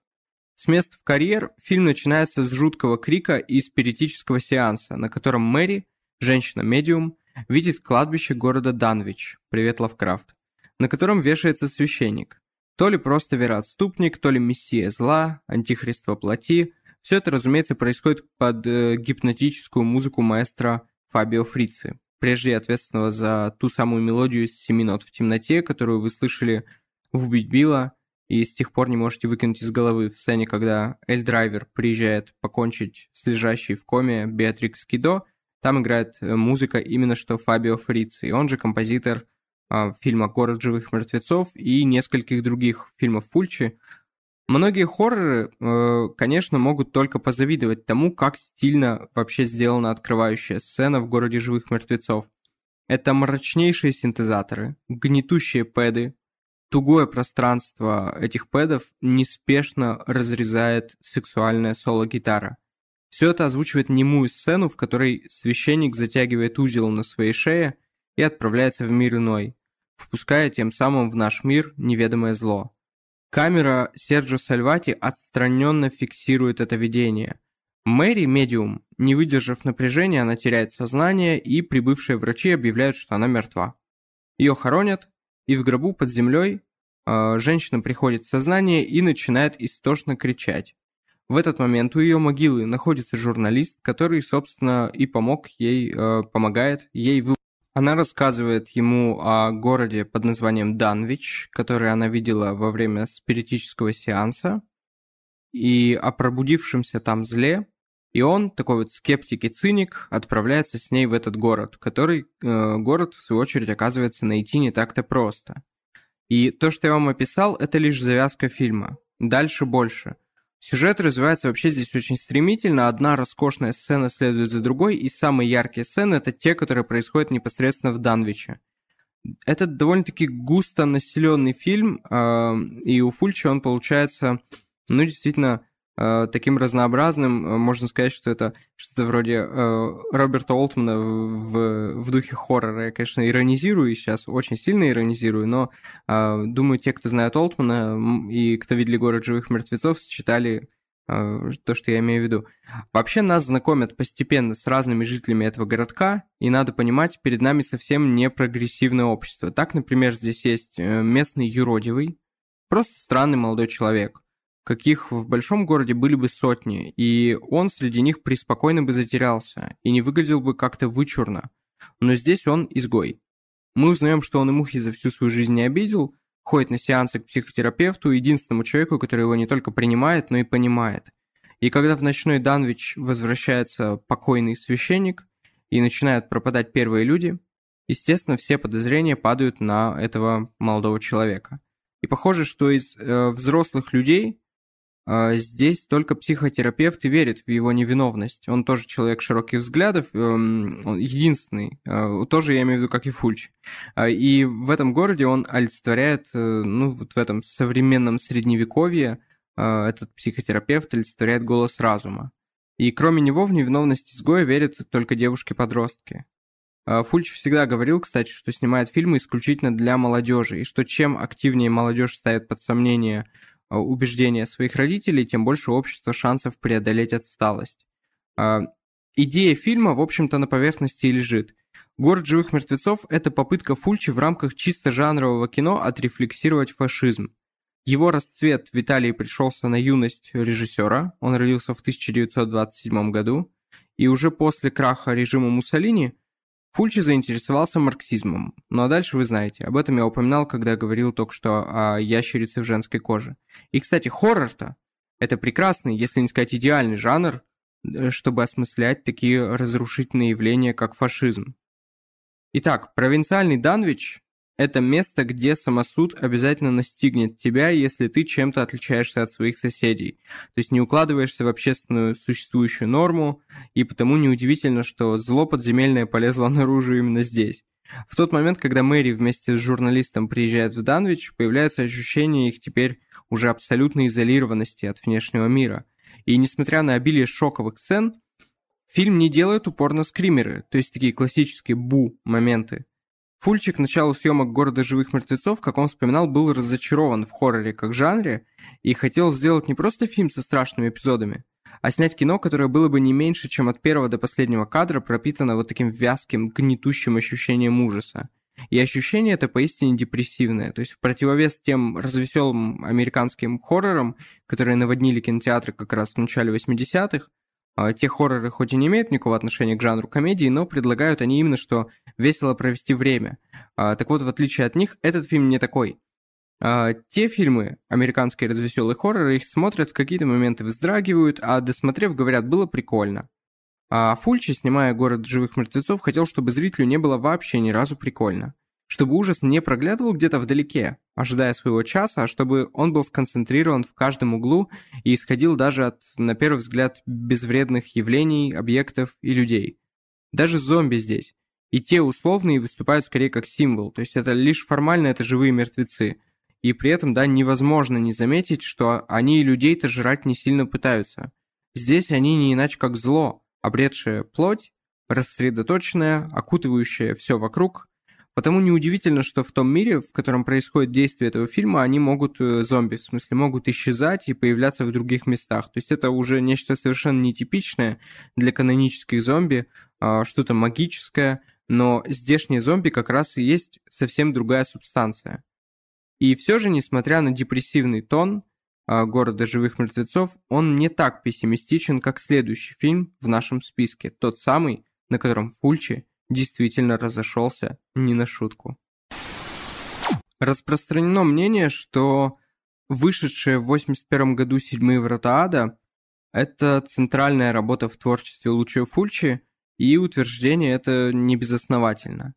С мест в карьер фильм начинается с жуткого крика и спиритического сеанса, на котором Мэри, женщина-медиум, видит кладбище города Данвич, привет Лавкрафт, на котором вешается священник. То ли просто вероотступник, то ли мессия зла, антихрист во плоти. Все это, разумеется, происходит под э, гипнотическую музыку маэстро Фабио Фрици, прежде ответственного за ту самую мелодию из «Семи нот в темноте», которую вы слышали в «Убить Билла», и с тех пор не можете выкинуть из головы в сцене, когда Эль Драйвер приезжает покончить с лежащей в коме Беатрикс Кидо, там играет э, музыка именно что Фабио Фрици, он же композитор а, фильма «Город живых мертвецов» и нескольких других фильмов Фульчи. Многие хорроры, э, конечно, могут только позавидовать тому, как стильно вообще сделана открывающая сцена в «Городе живых мертвецов». Это мрачнейшие синтезаторы, гнетущие пэды, тугое пространство этих пэдов неспешно разрезает сексуальная соло-гитара. Все это озвучивает немую сцену, в которой священник затягивает узел на своей шее и отправляется в мир иной, впуская тем самым в наш мир неведомое зло. Камера Серджо Сальвати отстраненно фиксирует это видение. Мэри, медиум, не выдержав напряжения, она теряет сознание, и прибывшие врачи объявляют, что она мертва. Ее хоронят, и в гробу под землей э, женщина приходит в сознание и начинает истошно кричать. В этот момент у ее могилы находится журналист, который, собственно, и помог ей, э, помогает ей вы... Она рассказывает ему о городе под названием Данвич, который она видела во время спиритического сеанса, и о пробудившемся там зле, и он, такой вот скептик и циник, отправляется с ней в этот город, который э, город, в свою очередь, оказывается найти не так-то просто. И то, что я вам описал, это лишь завязка фильма. Дальше больше. Сюжет развивается вообще здесь очень стремительно, одна роскошная сцена следует за другой, и самые яркие сцены это те, которые происходят непосредственно в Данвиче. Это довольно-таки густо населенный фильм, э, и у Фульча он получается, ну, действительно, таким разнообразным. Э, можно сказать, что это что-то вроде э, Роберта Олтмана в, в духе хоррора. Я, конечно, иронизирую сейчас, очень сильно иронизирую, но думаю, те, кто знает Олтмана и кто видели «Город живых мертвецов», считали то, что я имею в виду. Вообще нас знакомят постепенно с разными жителями этого городка, и надо понимать, перед нами совсем не прогрессивное общество. Так, например, здесь есть местный юродивый, просто странный молодой человек – каких в большом городе были бы сотни, и он среди них преспокойно бы затерялся и не выглядел бы как-то вычурно. Но здесь он изгой. Мы узнаем, что он и мухи за всю свою жизнь не обидел, ходит на сеансы к психотерапевту, единственному человеку, который его не только принимает, но и понимает. И когда в ночной Данвич возвращается покойный священник и начинают пропадать первые люди, естественно, все подозрения падают на этого молодого человека. И похоже, что из э, взрослых людей здесь только психотерапевт верит в его невиновность. Он тоже человек широких взглядов, эм, он единственный, а, тоже я имею в виду, как и Фульч. А, и в этом городе он олицетворяет, э, ну, вот в этом современном средневековье этот психотерапевт олицетворяет голос разума. И кроме него в невиновность изгоя верят только девушки-подростки. Фульч всегда говорил, кстати, что снимает фильмы исключительно для молодежи, и что чем активнее молодежь ставит под сомнение а, убеждения своих родителей, тем больше общество шансов преодолеть отсталость. А, идея фильма, в общем-то, на поверхности и лежит. «Город живых мертвецов» — это попытка Фульчи в рамках чисто жанрового кино отрефлексировать фашизм. Его расцвет в Италии пришелся на юность режиссера, он родился в 1927 году, и уже после краха режима Муссолини Фульчи заинтересовался марксизмом. Ну а дальше вы знаете. Об этом я упоминал, когда говорил только что о ящерице в женской коже. И, кстати, хоррор-то это прекрасный, если не сказать идеальный жанр, э, чтобы осмыслять такие разрушительные явления, как фашизм. Итак, провинциальный Данвич это место, где самосуд обязательно настигнет тебя, если ты чем-то отличаешься от своих соседей. То есть не укладываешься в общественную существующую норму, и потому неудивительно, что зло подземельное полезло наружу именно здесь. В тот момент, когда Мэри вместе с журналистом приезжает в Данвич, появляется ощущение их теперь уже абсолютной изолированности от внешнего мира. И несмотря на обилие шоковых сцен, фильм не делает упор на скримеры, то есть такие классические бу-моменты. Фульчик к началу съемок «Города живых мертвецов», как он вспоминал, был разочарован в хорроре как жанре и хотел сделать не просто фильм со страшными эпизодами, а снять кино, которое было бы не меньше, чем от первого до последнего кадра пропитано вот таким вязким, гнетущим ощущением ужаса. И ощущение это поистине депрессивное, то есть в противовес тем развеселым американским хоррорам, которые наводнили кинотеатры как раз в начале 80-х, а, те хорроры хоть и не имеют никакого отношения к жанру комедии, но предлагают они именно, что весело провести время. А, так вот, в отличие от них, этот фильм не такой. А, те фильмы, американские развеселые хорроры, их смотрят, в какие-то моменты вздрагивают, а досмотрев, говорят, было прикольно. А Фульчи, снимая «Город живых мертвецов», хотел, чтобы зрителю не было вообще ни разу прикольно чтобы ужас не проглядывал где-то вдалеке, ожидая своего часа, а чтобы он был сконцентрирован в каждом углу и исходил даже от, на первый взгляд, безвредных явлений, объектов и людей. Даже зомби здесь. и те условные выступают скорее как символ, то есть это лишь формально это живые мертвецы. И при этом, да, невозможно не заметить, что они и людей-то жрать не сильно пытаются. Здесь они не иначе как зло, обретшее плоть, рассредоточенное, окутывающее все вокруг. Потому неудивительно, что в том мире, в котором происходит действие этого фильма, они могут, э, зомби, в смысле, могут исчезать и появляться в других местах. То есть это уже нечто совершенно нетипичное для канонических зомби, а, что-то магическое, но здешние зомби как раз и есть совсем другая субстанция. И все же, несмотря на депрессивный тон а, города живых мертвецов, он не так пессимистичен, как следующий фильм в нашем списке, тот самый, на котором Фульчи действительно разошелся не на шутку. Распространено мнение, что вышедшие в 81 году «Седьмые врата ада» — это центральная работа в творчестве Лучио Фульчи, и утверждение это не безосновательно.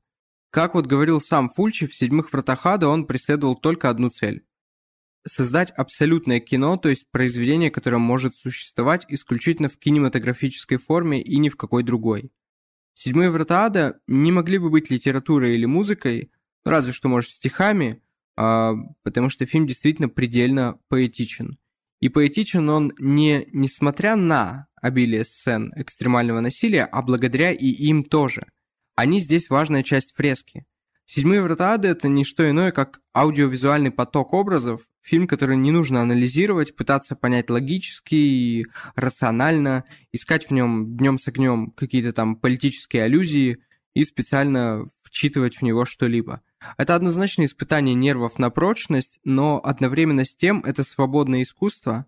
Как вот говорил сам Фульчи, в «Седьмых вратах ада» он преследовал только одну цель – создать абсолютное кино, то есть произведение, которое может существовать исключительно в кинематографической форме и ни в какой другой. «Седьмые врата ада» не могли бы быть литературой или музыкой, разве что, может, стихами, а, потому что фильм действительно предельно поэтичен. И поэтичен он не несмотря на обилие сцен экстремального насилия, а благодаря и им тоже. Они здесь важная часть фрески. «Седьмые врата ада» — это не что иное, как аудиовизуальный поток образов, фильм, который не нужно анализировать, пытаться понять логически и рационально, искать в нем днем с огнем какие-то там политические аллюзии и специально вчитывать в него что-либо. Это однозначно испытание нервов на прочность, но одновременно с тем это свободное искусство,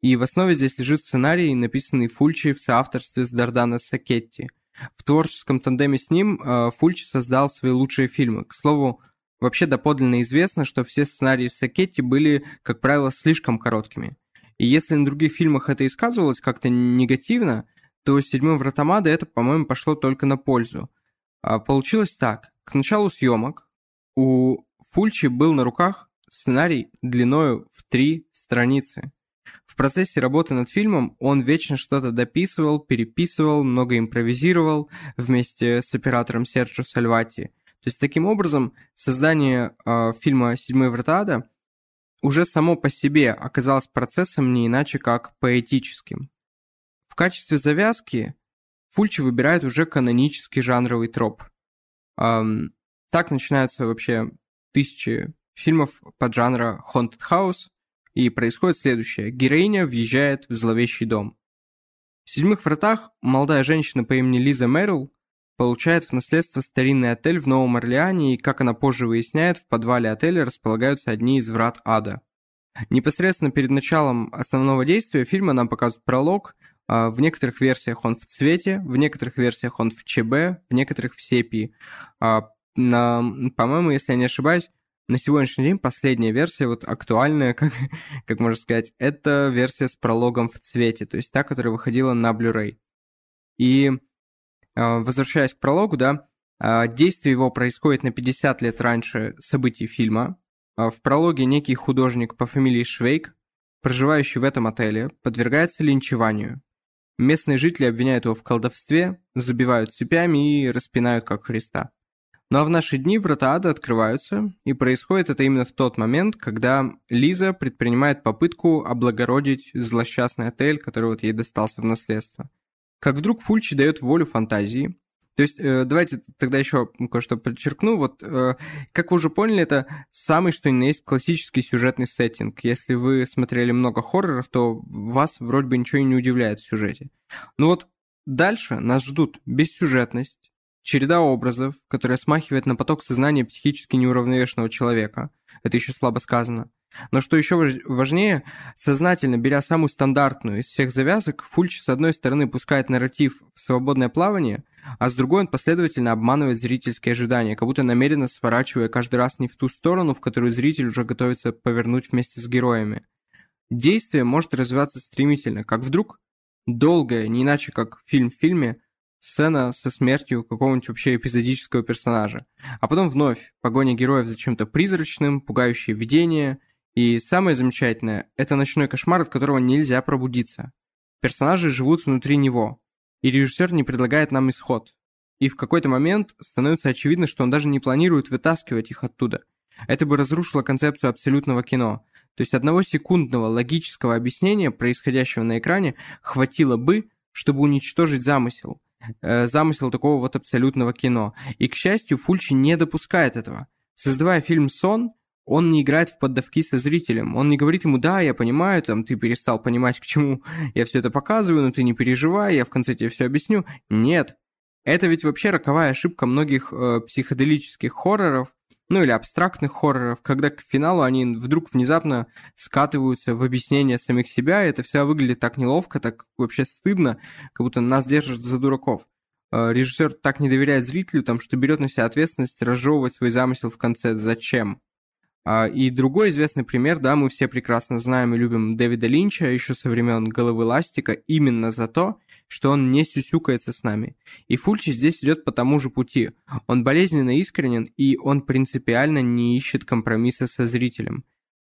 и в основе здесь лежит сценарий, написанный Фульчи в соавторстве с Дардано Сакетти. В творческом тандеме с ним э, Фульчи создал свои лучшие фильмы. К слову, вообще доподлинно известно, что все сценарии Сакетти были, как правило, слишком короткими. И если на других фильмах это и сказывалось как-то негативно, то седьмым Вратамада это, по-моему, пошло только на пользу. А получилось так. К началу съемок у Фульчи был на руках сценарий длиною в три страницы. В процессе работы над фильмом он вечно что-то дописывал, переписывал, много импровизировал вместе с оператором Серджо Сальвати. То есть таким образом создание э, фильма «Седьмой врата уже само по себе оказалось процессом не иначе как поэтическим. В качестве завязки Фульчи выбирает уже канонический жанровый троп. Эм, так начинаются вообще тысячи фильмов под жанра Haunted House, и происходит следующее. Героиня въезжает в зловещий дом. В «Седьмых вратах» молодая женщина по имени Лиза Мэрил получает в наследство старинный отель в Новом Орлеане, и, как она позже выясняет, в подвале отеля располагаются одни из врат ада. Непосредственно перед началом основного действия фильма нам показывают пролог. А, в некоторых версиях он в цвете, в некоторых версиях он в ЧБ, в некоторых в сепии. А, по-моему, если я не ошибаюсь, на сегодняшний день последняя версия, вот актуальная, как, как можно сказать, это версия с прологом в цвете, то есть та, которая выходила на Blu-ray. И возвращаясь к прологу, да, а, действие его происходит на 50 лет раньше событий фильма. А, в прологе некий художник по фамилии Швейк, проживающий в этом отеле, подвергается линчеванию. Местные жители обвиняют его в колдовстве, забивают цепями и распинают как Христа. Ну а в наши дни врата ада открываются, и происходит это именно в тот момент, когда Лиза предпринимает попытку облагородить злосчастный отель, который вот ей достался в наследство. Как вдруг Фульчи дает волю фантазии. То есть, э, давайте тогда еще кое-что подчеркну. Вот, э, как вы уже поняли, это самый что ни на есть классический сюжетный сеттинг. Если вы смотрели много хорроров, то вас вроде бы ничего и не удивляет в сюжете. Но вот дальше нас ждут бессюжетность, череда образов, которая смахивает на поток сознания психически неуравновешенного человека. Это еще слабо сказано. Но что еще важнее, сознательно беря самую стандартную из всех завязок, Фульч с одной стороны пускает нарратив в свободное плавание, а с другой он последовательно обманывает зрительские ожидания, как будто намеренно сворачивая каждый раз не в ту сторону, в которую зритель уже готовится повернуть вместе с героями. Действие может развиваться стремительно, как вдруг долгое, не иначе как фильм в фильме, сцена со смертью какого-нибудь вообще эпизодического персонажа. А потом вновь погоня героев за чем-то призрачным, пугающие видения. И самое замечательное – это ночной кошмар, от которого нельзя пробудиться. Персонажи живут внутри него. И режиссер не предлагает нам исход. и в какой-то момент становится очевидно, что он даже не планирует вытаскивать их оттуда. Это бы разрушило концепцию абсолютного кино. То есть одного секундного логического объяснения происходящего на экране хватило бы, чтобы уничтожить замысел. Э, замысел такого вот абсолютного кино. И, к счастью, Фульчи не допускает этого. Создавая фильм «Сон», он не играет в поддавки со зрителем. Он не говорит ему, да, я понимаю, там, ты перестал понимать, к чему я все это показываю, но ты не переживай, я в конце тебе все объясню. Нет. Это ведь вообще роковая ошибка многих э, психоделических хорроров, ну или абстрактных хорроров, когда к финалу они вдруг внезапно скатываются в объяснение самих себя, и это все выглядит так неловко, так вообще стыдно, как будто нас держат за дураков. Э, режиссер так не доверяет зрителю, там, что берет на себя ответственность разжевывать свой замысел в конце. Зачем? А, и другой известный пример, да, мы все прекрасно знаем и любим Дэвида Линча еще со времен «Головы ластика» именно за то, что он не сюсюкается с нами. И Фульчи здесь идет по тому же пути. Он болезненно искренен, и он принципиально не ищет компромисса со зрителем.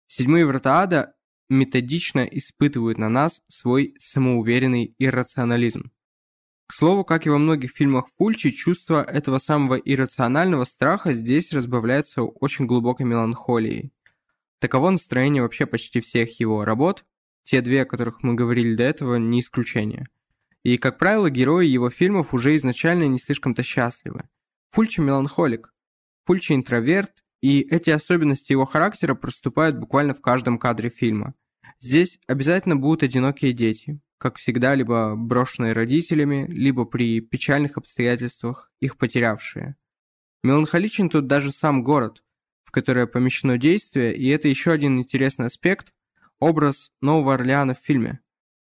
«Седьмые врата ада» методично испытывают на нас свой самоуверенный иррационализм. К слову, как и во многих фильмах Фульчи, чувство этого самого иррационального страха здесь разбавляется очень глубокой меланхолией. Таково настроение вообще почти всех его работ, те две, о которых мы говорили до этого, не исключение. И, как правило, герои его фильмов уже изначально не слишком-то счастливы. Фульчи меланхолик, Фульчи интроверт, и эти особенности его характера проступают буквально в каждом кадре фильма. Здесь обязательно будут одинокие дети, как всегда, либо брошенные родителями, либо при печальных обстоятельствах их потерявшие. Меланхоличен тут даже сам город, в который помещено действие, и это еще один интересный аспект – образ Нового Орлеана в фильме.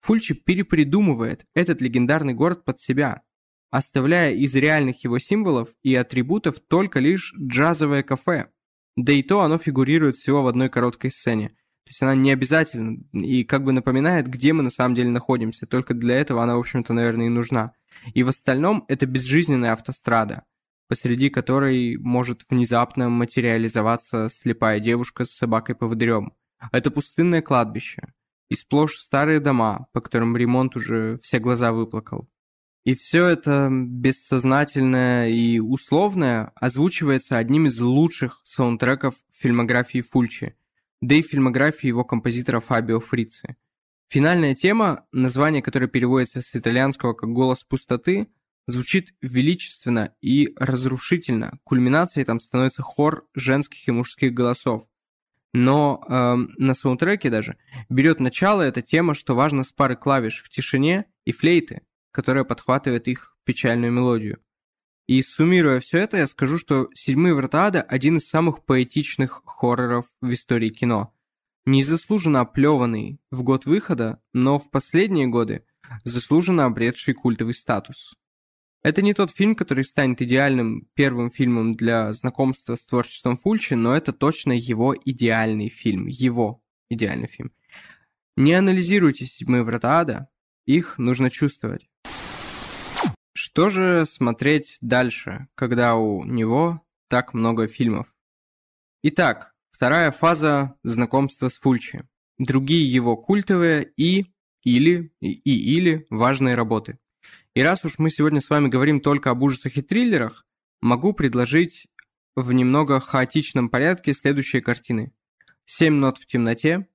Фульчи перепридумывает этот легендарный город под себя, оставляя из реальных его символов и атрибутов только лишь джазовое кафе. Да и то оно фигурирует всего в одной короткой сцене, то есть она не обязательно и как бы напоминает, где мы на самом деле находимся. Только для этого она, в общем-то, наверное, и нужна. И в остальном это безжизненная автострада, посреди которой может внезапно материализоваться слепая девушка с собакой-поводырем. Это пустынное кладбище. И сплошь старые дома, по которым ремонт уже все глаза выплакал. И все это бессознательное и условное озвучивается одним из лучших саундтреков фильмографии Фульчи – да и фильмографии его композитора Фабио Фрици. Финальная тема, название которой переводится с итальянского как «Голос пустоты», звучит величественно и разрушительно. Кульминацией там становится хор женских и мужских голосов. Но э, на саундтреке даже берет начало эта тема, что важно с пары клавиш в тишине и флейты, которая подхватывает их печальную мелодию. И суммируя все это, я скажу, что «Седьмые врата ада» – один из самых поэтичных хорроров в истории кино. Незаслуженно оплеванный в год выхода, но в последние годы заслуженно обретший культовый статус. Это не тот фильм, который станет идеальным первым фильмом для знакомства с творчеством Фульчи, но это точно его идеальный фильм. Его идеальный фильм. Не анализируйте «Седьмые врата ада», их нужно чувствовать. Что же смотреть дальше, когда у него так много фильмов? Итак, вторая фаза знакомства с Фульчи. Другие его культовые и или и, и или важные работы. И раз уж мы сегодня с вами говорим только об ужасах и триллерах, могу предложить в немного хаотичном порядке следующие картины. «Семь нот в темноте»,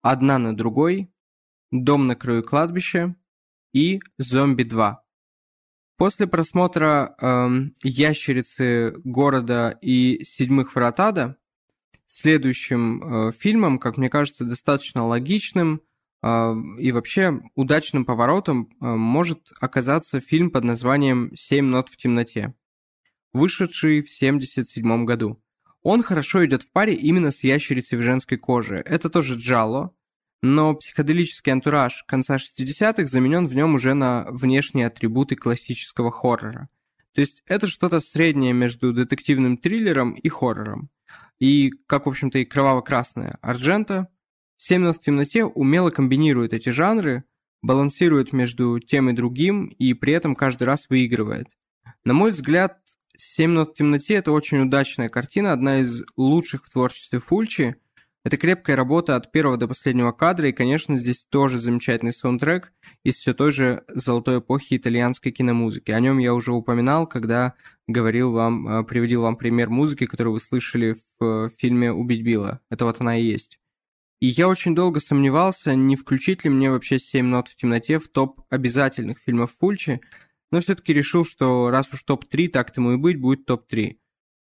«Одна на другой», «Дом на краю кладбища» и «Зомби 2». После просмотра эм, «Ящерицы города» и «Седьмых вратада» следующим э, фильмом, как мне кажется, достаточно логичным э, и вообще удачным поворотом э, может оказаться фильм под названием «Семь нот в темноте», вышедший в 1977 году. Он хорошо идет в паре именно с «Ящерицей в женской коже». Это тоже Джало, но психоделический антураж конца 60-х заменен в нем уже на внешние атрибуты классического хоррора. То есть это что-то среднее между детективным триллером и хоррором. И, как, в общем-то, и кроваво-красная Арджента, «Семь в темноте» умело комбинирует эти жанры, балансирует между тем и другим и при этом каждый раз выигрывает. На мой взгляд, «Семь в темноте» — это очень удачная картина, одна из лучших в творчестве Фульчи – Это крепкая работа от первого до последнего кадра, и, конечно, здесь тоже замечательный саундтрек из все той же золотой эпохи итальянской киномузыки. О нем я уже упоминал, когда говорил вам, э, приводил вам пример музыки, которую вы слышали в э, фильме «Убить Билла». Это вот она и есть. И я очень долго сомневался, не включить ли мне вообще «Семь нот в темноте» в топ обязательных фильмов Фульчи, но все-таки решил, что раз уж топ-3, так тому и быть, будет топ-3.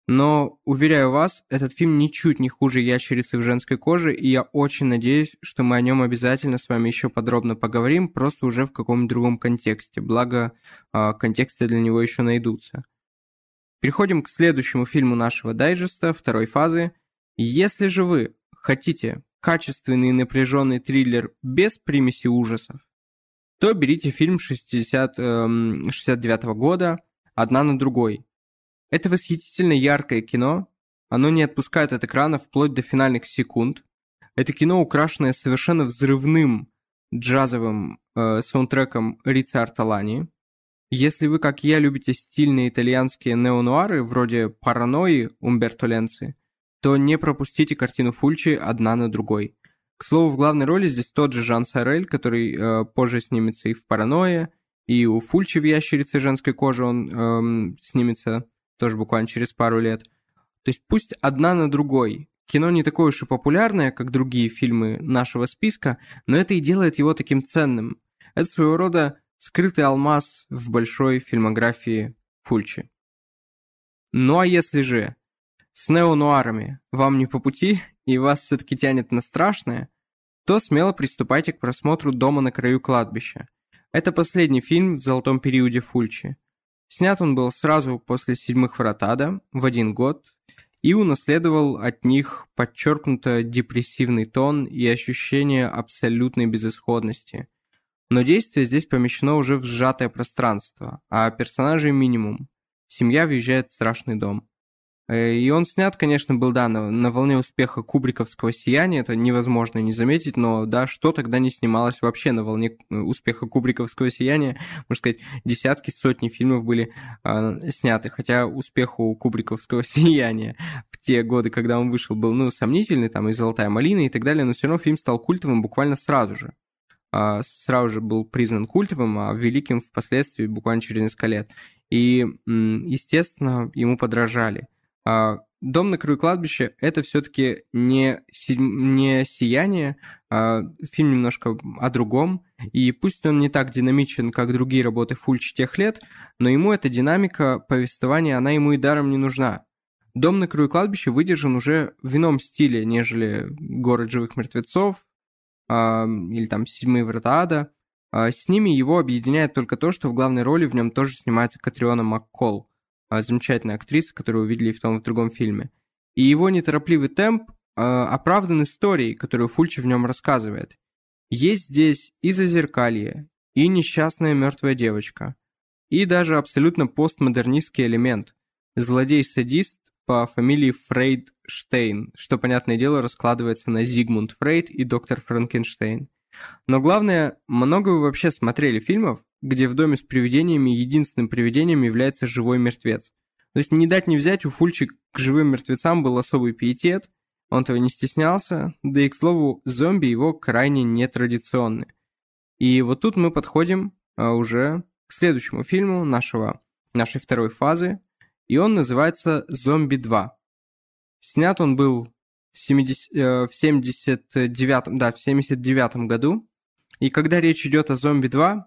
Но, уверяю вас, этот фильм ничуть не хуже «Ящерицы в женской коже», и я очень надеюсь, что мы о нем обязательно с вами еще подробно поговорим, просто уже в каком-нибудь другом контексте, благо э, контексты для него еще найдутся. Переходим к следующему фильму нашего дайджеста, второй фазы. Если же вы хотите качественный и напряженный триллер без примеси ужасов, то берите фильм 60, э, 69 года «Одна на другой», это восхитительно яркое кино. Оно не отпускает от экрана вплоть до финальных секунд. Это кино, украшенное совершенно взрывным джазовым э, саундтреком Рица Арталани. Если вы, как я, любите стильные итальянские неонуары, вроде «Паранойи» Умберто Ленци, то не пропустите картину Фульчи одна на другой. К слову, в главной роли здесь тот же Жан Сарель, который э, позже снимется и в «Паранойе», и у Фульчи в «Ящерице женской кожи» он э, снимется тоже буквально через пару лет. То есть пусть одна на другой. Кино не такое уж и популярное, как другие фильмы нашего списка, но это и делает его таким ценным. Это своего рода скрытый алмаз в большой фильмографии Фульчи. Ну а если же с неонуарами вам не по пути, и вас все-таки тянет на страшное, то смело приступайте к просмотру «Дома на краю кладбища». Это последний фильм в золотом периоде Фульчи. Снят он был сразу после «Седьмых вратада» в один год и унаследовал от них подчеркнуто депрессивный тон и ощущение абсолютной безысходности. Но действие здесь помещено уже в сжатое пространство, а персонажей минимум. Семья въезжает в страшный дом. Э, и он снят, конечно, был, да, на, на волне успеха кубриковского сияния, это невозможно не заметить, но, да, что тогда не снималось вообще на волне э, успеха кубриковского сияния, можно сказать, десятки, сотни фильмов были э, сняты, хотя успех у кубриковского сияния в те годы, когда он вышел, был, ну, сомнительный, там, и «Золотая малина» и так далее, но все равно фильм стал культовым буквально сразу же. Э, сразу же был признан культовым, а великим впоследствии, буквально через несколько лет. И, естественно, ему подражали. А, Дом на краю кладбища это все-таки не, не сияние, а фильм немножко о другом. И пусть он не так динамичен, как другие работы Фульч тех лет, но ему эта динамика повествования, она ему и даром не нужна. Дом на краю кладбища выдержан уже в ином стиле, нежели Город живых мертвецов а, или там Седьмые врата ада. А, с ними его объединяет только то, что в главной роли в нем тоже снимается Катриона Маккол – замечательная актриса, которую увидели в том и в другом фильме. И его неторопливый темп а, оправдан историей, которую Фульчи в нем рассказывает. Есть здесь и зазеркалье, и несчастная мертвая девочка, и даже абсолютно постмодернистский элемент. Злодей-садист по фамилии Фрейд Штейн, что, понятное дело, раскладывается на Зигмунд Фрейд и доктор Франкенштейн. Но главное, много вы вообще смотрели фильмов, где в доме с привидениями единственным привидением является живой мертвец. То есть не дать не взять, у Фульчи к живым мертвецам был особый пиетет, он этого не стеснялся, да и, к слову, зомби его крайне нетрадиционны. И вот тут мы подходим а, уже к следующему фильму нашего, нашей второй фазы, и он называется «Зомби 2». Снят он был в, 70, э, в 79, да, в 79 году, и когда речь идет о «Зомби 2»,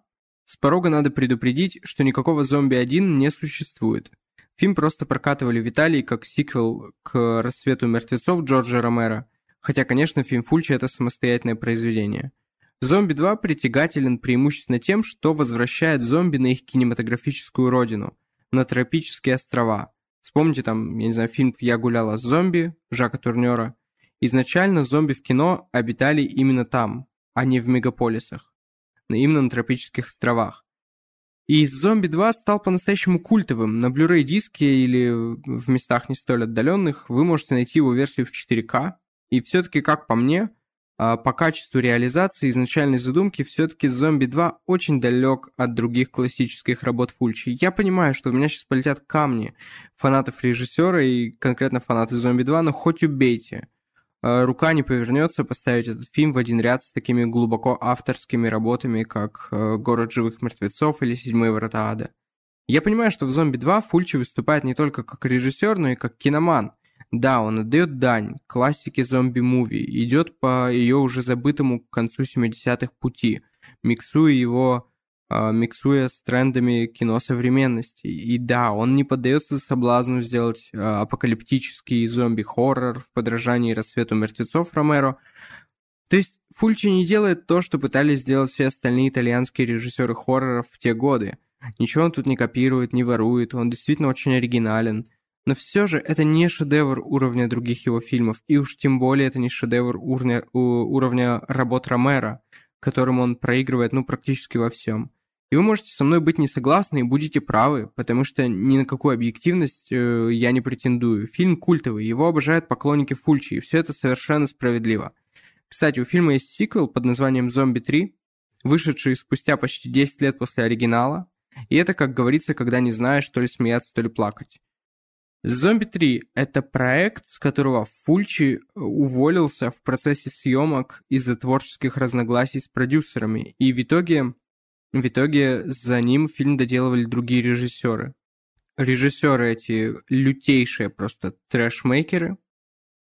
с порога надо предупредить, что никакого «Зомби-1» не существует. Фильм просто прокатывали в Италии как сиквел к «Рассвету мертвецов» Джорджа Ромеро, хотя, конечно, фильм Фульчи – это самостоятельное произведение. «Зомби-2» притягателен преимущественно тем, что возвращает зомби на их кинематографическую родину, на тропические острова. Вспомните там, я не знаю, фильм «Я гуляла с зомби» Жака Турнера. Изначально зомби в кино обитали именно там, а не в мегаполисах именно на тропических островах. И «Зомби 2» стал по-настоящему культовым. На Blu-ray диске или в местах не столь отдаленных вы можете найти его версию в 4К. И все-таки, как по мне, а, по качеству реализации изначальной задумки все-таки «Зомби 2» очень далек от других классических работ Фульчи. Я понимаю, что у меня сейчас полетят камни фанатов режиссера и конкретно фанаты «Зомби 2», но хоть убейте. Э, рука не повернется поставить этот фильм в один ряд с такими глубоко авторскими работами, как э, «Город живых мертвецов» или «Седьмые врата ада». Я понимаю, что в «Зомби 2» Фульчи выступает не только как режиссер, но и как киноман. Да, он отдает дань классике зомби-муви, идет по ее уже забытому к концу 70-х пути, миксуя его а, миксуя с трендами кино современности. И да, он не поддается соблазну сделать а, апокалиптический зомби-хоррор в подражании рассвету мертвецов Ромеро. То есть Фульчи не делает то, что пытались сделать все остальные итальянские режиссеры хорроров в те годы. Ничего он тут не копирует, не ворует, он действительно очень оригинален. Но все же это не шедевр уровня других его фильмов, и уж тем более это не шедевр уровня, уровня работ Ромеро, которым он проигрывает ну практически во всем. И вы можете со мной быть не согласны и будете правы, потому что ни на какую объективность э, я не претендую. Фильм культовый, его обожают поклонники Фульчи, и все это совершенно справедливо. Кстати, у фильма есть сиквел под названием «Зомби 3», вышедший спустя почти 10 лет после оригинала, и это, как говорится, когда не знаешь, то ли смеяться, то ли плакать. «Зомби 3» — это проект, с которого Фульчи уволился в процессе съемок из-за творческих разногласий с продюсерами, и в итоге в итоге за ним фильм доделывали другие режиссеры. Режиссеры эти лютейшие просто трэшмейкеры,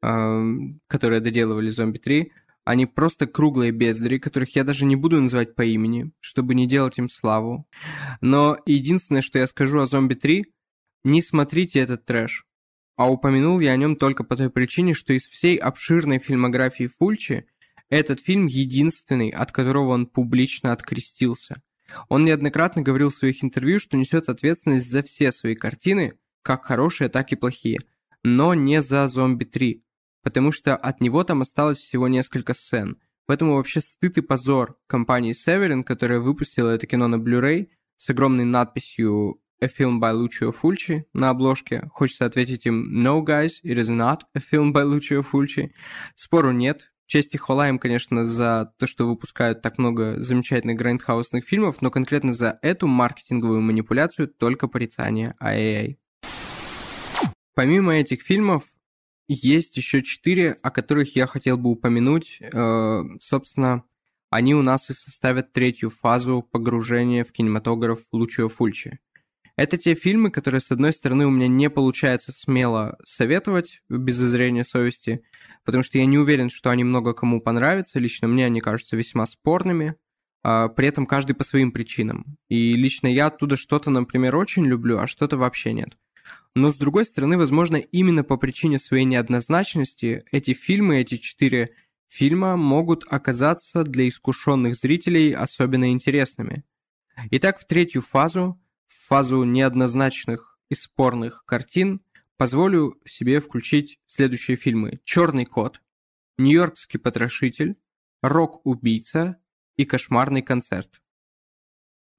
которые доделывали «Зомби 3», они просто круглые бездари, которых я даже не буду называть по имени, чтобы не делать им славу. Но единственное, что я скажу о «Зомби 3», не смотрите этот трэш. А упомянул я о нем только по той причине, что из всей обширной фильмографии Фульчи этот фильм единственный, от которого он публично открестился. Он неоднократно говорил в своих интервью, что несет ответственность за все свои картины, как хорошие, так и плохие, но не за «Зомби 3», потому что от него там осталось всего несколько сцен. Поэтому вообще стыд и позор компании Severin, которая выпустила это кино на Blu-ray с огромной надписью A Film by Lucio Fulci на обложке. Хочется ответить им No, guys, it is not a film by Lucio Fulci. Спору нет, Честь и хвала им, конечно, за то, что выпускают так много замечательных грандхаусных фильмов, но конкретно за эту маркетинговую манипуляцию только порицание. Ай-яй-яй. Помимо этих фильмов, есть еще четыре, о которых я хотел бы упомянуть. Э, собственно, они у нас и составят третью фазу погружения в кинематограф Лучио Фульчи. Это те фильмы, которые, с одной стороны, у меня не получается смело советовать без зазрения совести, потому что я не уверен, что они много кому понравятся. Лично мне они кажутся весьма спорными, а при этом каждый по своим причинам. И лично я оттуда что-то, например, очень люблю, а что-то вообще нет. Но с другой стороны, возможно, именно по причине своей неоднозначности эти фильмы, эти четыре фильма могут оказаться для искушенных зрителей особенно интересными. Итак, в третью фазу фазу неоднозначных и спорных картин позволю себе включить следующие фильмы. «Черный кот», «Нью-Йоркский потрошитель», «Рок-убийца» и «Кошмарный концерт».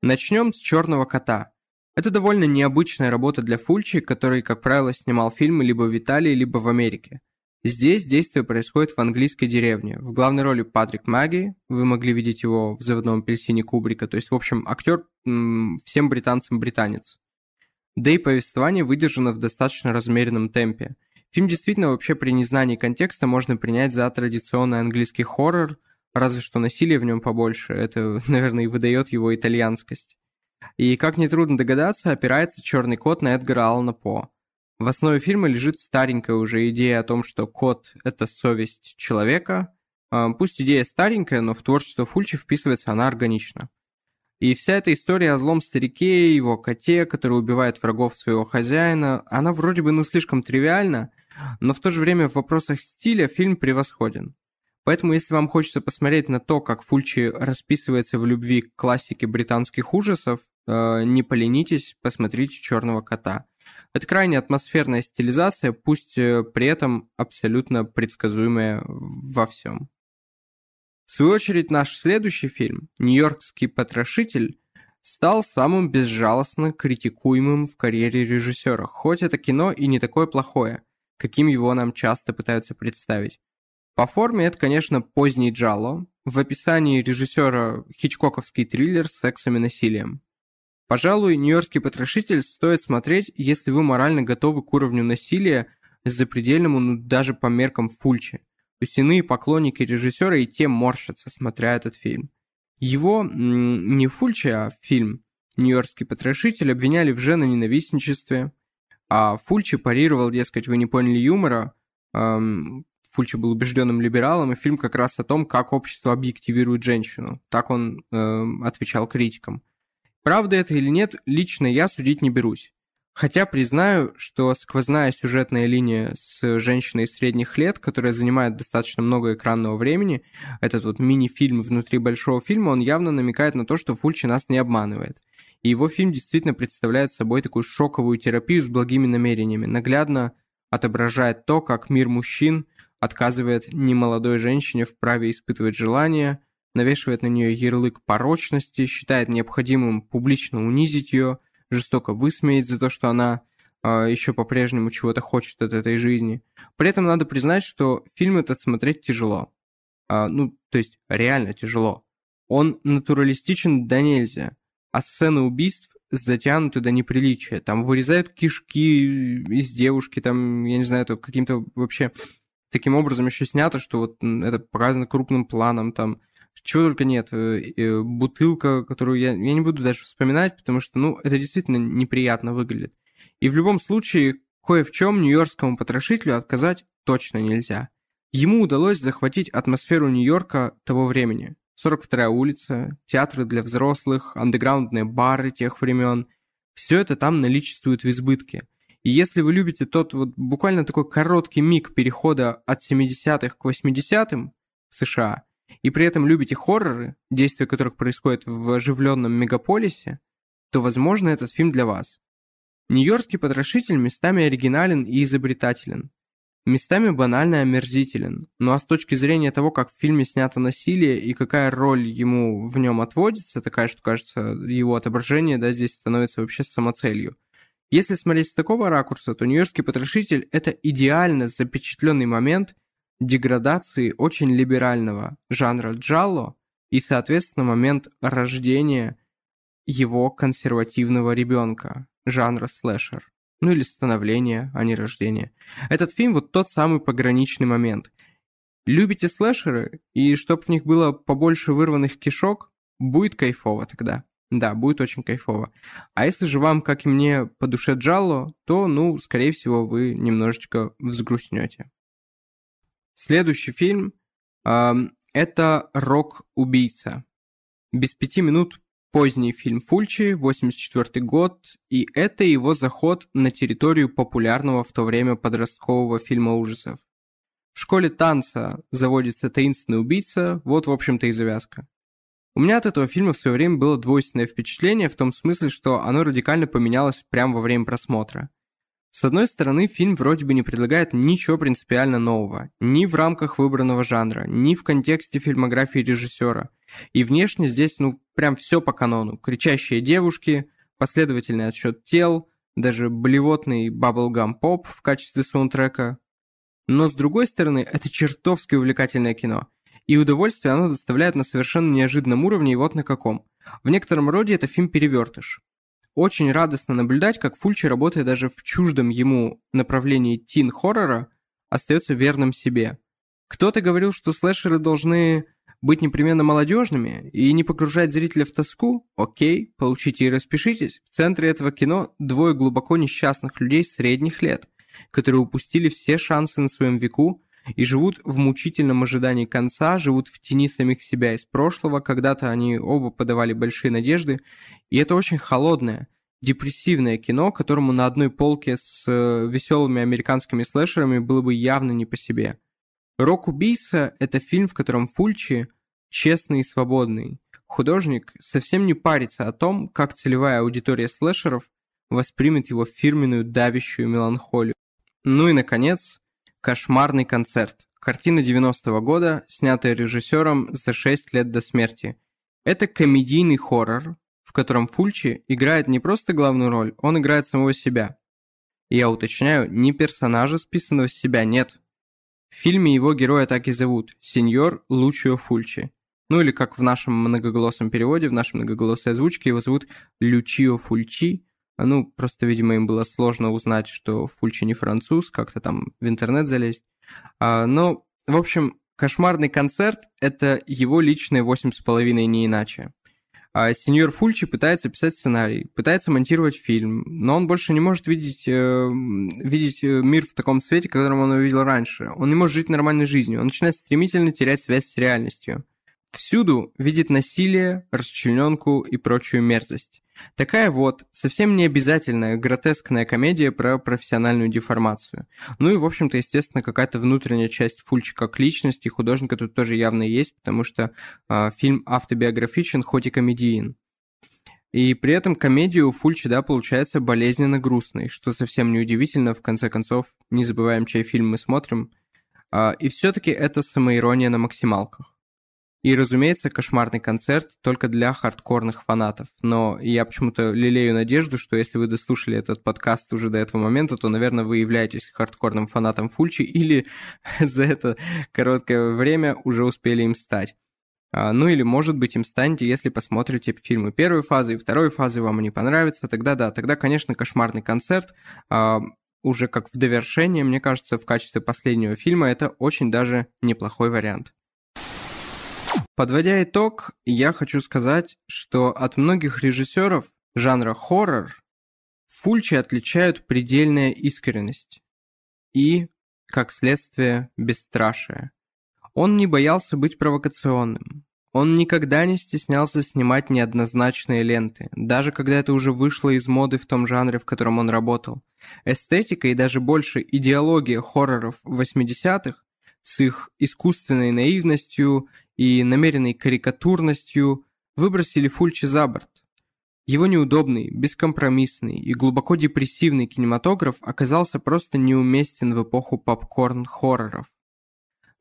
Начнем с «Черного кота». Это довольно необычная работа для Фульчи, который, как правило, снимал фильмы либо в Италии, либо в Америке. Здесь действие происходит в английской деревне. В главной роли Патрик Маги, вы могли видеть его в «Заводном апельсине» Кубрика, то есть, в общем, актер всем британцам британец. Да и повествование выдержано в достаточно размеренном темпе. Фильм действительно вообще при незнании контекста можно принять за традиционный английский хоррор, разве что насилие в нем побольше, это, наверное, и выдает его итальянскость. И, как нетрудно догадаться, опирается «Черный кот» на Эдгара Аллана По – в основе фильма лежит старенькая уже идея о том, что кот – это совесть человека. А, пусть идея старенькая, но в творчество Фульчи вписывается она органично. И вся эта история о злом старике, его коте, который убивает врагов своего хозяина, она вроде бы ну слишком тривиальна, но в то же время в вопросах стиля фильм превосходен. Поэтому если вам хочется посмотреть на то, как Фульчи расписывается в любви к классике британских ужасов, э, не поленитесь, посмотрите «Черного кота». Это крайне атмосферная стилизация, пусть э, при этом абсолютно предсказуемая во всем. В свою очередь, наш следующий фильм, «Нью-Йоркский потрошитель», стал самым безжалостно критикуемым в карьере режиссера, хоть это кино и не такое плохое, каким его нам часто пытаются представить. По форме это, конечно, поздний джалло, в описании режиссера хичкоковский триллер с сексом и насилием. Пожалуй, «Нью-Йоркский потрошитель» стоит смотреть, если вы морально готовы к уровню насилия запредельному, ну даже по меркам Фульчи. Иные поклонники режиссера и те морщатся, смотря этот фильм. Его не Фульчи, а фильм «Нью-Йоркский потрошитель» обвиняли в женоненавистничестве, а Фульчи парировал, дескать, вы не поняли юмора, эм, Фульчи был убежденным либералом, и фильм как раз о том, как общество объективирует женщину. Так он э, отвечал критикам. Правда это или нет, лично я судить не берусь. Хотя признаю, что сквозная сюжетная линия с женщиной средних лет, которая занимает достаточно много экранного времени, этот вот мини-фильм внутри большого фильма, он явно намекает на то, что Фульчи нас не обманывает. И его фильм действительно представляет собой такую шоковую терапию с благими намерениями, наглядно отображает то, как мир мужчин отказывает немолодой женщине в праве испытывать желание, навешивает на нее ярлык порочности, считает необходимым публично унизить ее, жестоко высмеять за то, что она э, а, еще по-прежнему чего-то хочет от этой жизни. При этом надо признать, что фильм этот смотреть тяжело. А, ну, то есть реально тяжело. Он натуралистичен до нельзя, а сцены убийств затянуты до неприличия. Там вырезают кишки из девушки, там, я не знаю, это каким-то вообще таким образом еще снято, что вот это показано крупным планом, там, чего только нет. Э, э, бутылка, которую я, я не буду даже вспоминать, потому что, ну, это действительно неприятно выглядит. И в любом случае, кое в чем нью-йоркскому потрошителю отказать точно нельзя. Ему удалось захватить атмосферу Нью-Йорка того времени. 42-я улица, театры для взрослых, андеграундные бары тех времен. Все это там наличествует в избытке – и если вы любите тот вот буквально такой короткий миг перехода от 70-х к 80-м в США, и при этом любите хорроры, действия которых происходят в оживленном мегаполисе, то, возможно, этот фильм для вас. Нью-Йоркский потрошитель местами оригинален и изобретателен. Местами банально омерзителен, ну а с точки зрения того, как в фильме снято насилие и какая роль ему в нем отводится, такая, что кажется, его отображение да, здесь становится вообще самоцелью – если смотреть с такого ракурса, то «Нью-Йоркский потрошитель» — это идеально запечатленный момент деградации очень либерального жанра джалло и, соответственно, момент рождения его консервативного ребенка, жанра слэшер. Ну или становления, а не рождения. Этот фильм вот тот самый пограничный момент. Любите слэшеры, и чтоб в них было побольше вырванных кишок, будет кайфово тогда. Да, будет очень кайфово. А если же вам, как и мне, по душе джалло, то, ну, скорее всего, вы немножечко взгрустнете. Следующий фильм э, это «Рок-убийца». Без пяти минут поздний фильм Фульчи, 84 год, и это его заход на территорию популярного в то время подросткового фильма ужасов. В школе танца заводится таинственный убийца, вот, в общем-то, и завязка. У меня от этого фильма в свое время было двойственное впечатление в том смысле, что оно радикально поменялось прямо во время просмотра. С одной стороны, фильм вроде бы не предлагает ничего принципиально нового, ни в рамках выбранного жанра, ни в контексте фильмографии режиссера. И внешне здесь, ну, прям все по канону. Кричащие девушки, последовательный отсчет тел, даже блевотный баблгам поп в качестве саундтрека. Но с другой стороны, это чертовски увлекательное кино – и удовольствие оно доставляет на совершенно неожиданном уровне, и вот на каком. В некотором роде это фильм-перевертыш. Очень радостно наблюдать, как Фульчи, работая даже в чуждом ему направлении тин-хоррора, остается верным себе. Кто-то говорил, что слэшеры должны быть непременно молодежными и не погружать зрителя в тоску? Окей, получите и распишитесь. В центре этого кино двое глубоко несчастных людей средних лет, которые упустили все шансы на своем веку и живут в мучительном ожидании конца, живут в тени самих себя из прошлого, когда-то они оба подавали большие надежды, и это очень холодное, депрессивное кино, которому на одной полке с э, веселыми американскими слэшерами было бы явно не по себе. «Рок-убийца» — это фильм, в котором Фульчи честный и свободный. Художник совсем не парится о том, как целевая аудитория слэшеров воспримет его фирменную давящую меланхолию. Ну и, наконец, Кошмарный концерт. Картина 90-го года, снятая режиссером за 6 лет до смерти. Это комедийный хоррор, в котором Фульчи играет не просто главную роль, он играет самого себя. И я уточняю, не персонажа, списанного с себя, нет. В фильме его героя так и зовут – сеньор Лучио Фульчи. Ну или как в нашем многоголосом переводе, в нашей многоголосой озвучке его зовут Лючио Фульчи, ну, просто, видимо, им было сложно узнать, что Фульчи не француз, как-то там в интернет залезть. А, но В общем, «Кошмарный концерт» — это его личные восемь с половиной, не иначе. А сеньор Фульчи пытается писать сценарий, пытается монтировать фильм, но он больше не может видеть, э, видеть э, мир в таком свете, которым он его видел раньше. Он не может жить нормальной жизнью, он начинает стремительно терять связь с реальностью. Всюду видит насилие, расчлененку и прочую мерзость. Такая вот, совсем не обязательная гротескная комедия про профессиональную деформацию. Ну и, в общем-то, естественно, какая-то внутренняя часть Фульча как личности художника тут тоже явно есть, потому что э, фильм автобиографичен, хоть и комедиен. И при этом комедия у да, получается болезненно грустной, что совсем неудивительно, в конце концов, не забываем, чей фильм мы смотрим. Э, и все-таки это самоирония на максималках. И, разумеется, кошмарный концерт только для хардкорных фанатов. Но я почему-то лелею надежду, что если вы дослушали этот подкаст уже до этого момента, то, наверное, вы являетесь хардкорным фанатом Фульчи или за это короткое время уже успели им стать. А, ну или, может быть, им станете, если посмотрите фильмы первой фазы и второй фазы, вам они понравятся, тогда да, тогда, конечно, кошмарный концерт, а, уже как в довершение, мне кажется, в качестве последнего фильма, это очень даже неплохой вариант. Подводя итог, я хочу сказать, что от многих режиссеров жанра хоррор Фульчи отличают предельная искренность и, как следствие, бесстрашие. Он не боялся быть провокационным. Он никогда не стеснялся снимать неоднозначные ленты, даже когда это уже вышло из моды в том жанре, в котором он работал. Эстетика и даже больше идеология хорроров 80-х с их искусственной наивностью и намеренной карикатурностью выбросили Фульчи за борт. Его неудобный, бескомпромиссный и глубоко депрессивный кинематограф оказался просто неуместен в эпоху попкорн-хорроров.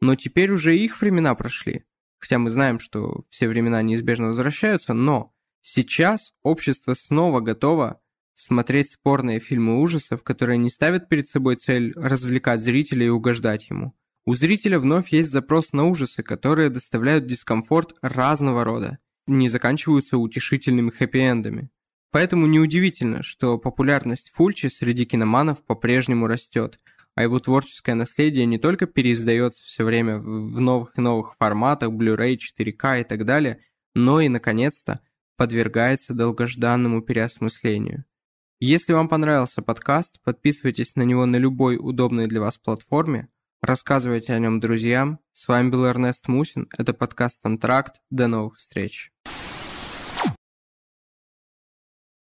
Но теперь уже их времена прошли. Хотя мы знаем, что все времена неизбежно возвращаются, но сейчас общество снова готово смотреть спорные фильмы ужасов, которые не ставят перед собой цель развлекать зрителя и угождать ему. У зрителя вновь есть запрос на ужасы, которые доставляют дискомфорт разного рода, не заканчиваются утешительными хэппи-эндами. Поэтому неудивительно, что популярность Фульчи среди киноманов по-прежнему растет, а его творческое наследие не только переиздается все время в новых и новых форматах, Blu-ray, 4K и так далее, но и, наконец-то, подвергается долгожданному переосмыслению. Если вам понравился подкаст, подписывайтесь на него на любой удобной для вас платформе, Рассказывайте о нем друзьям. С вами был Эрнест Мусин. Это подкаст «Антракт». До новых встреч.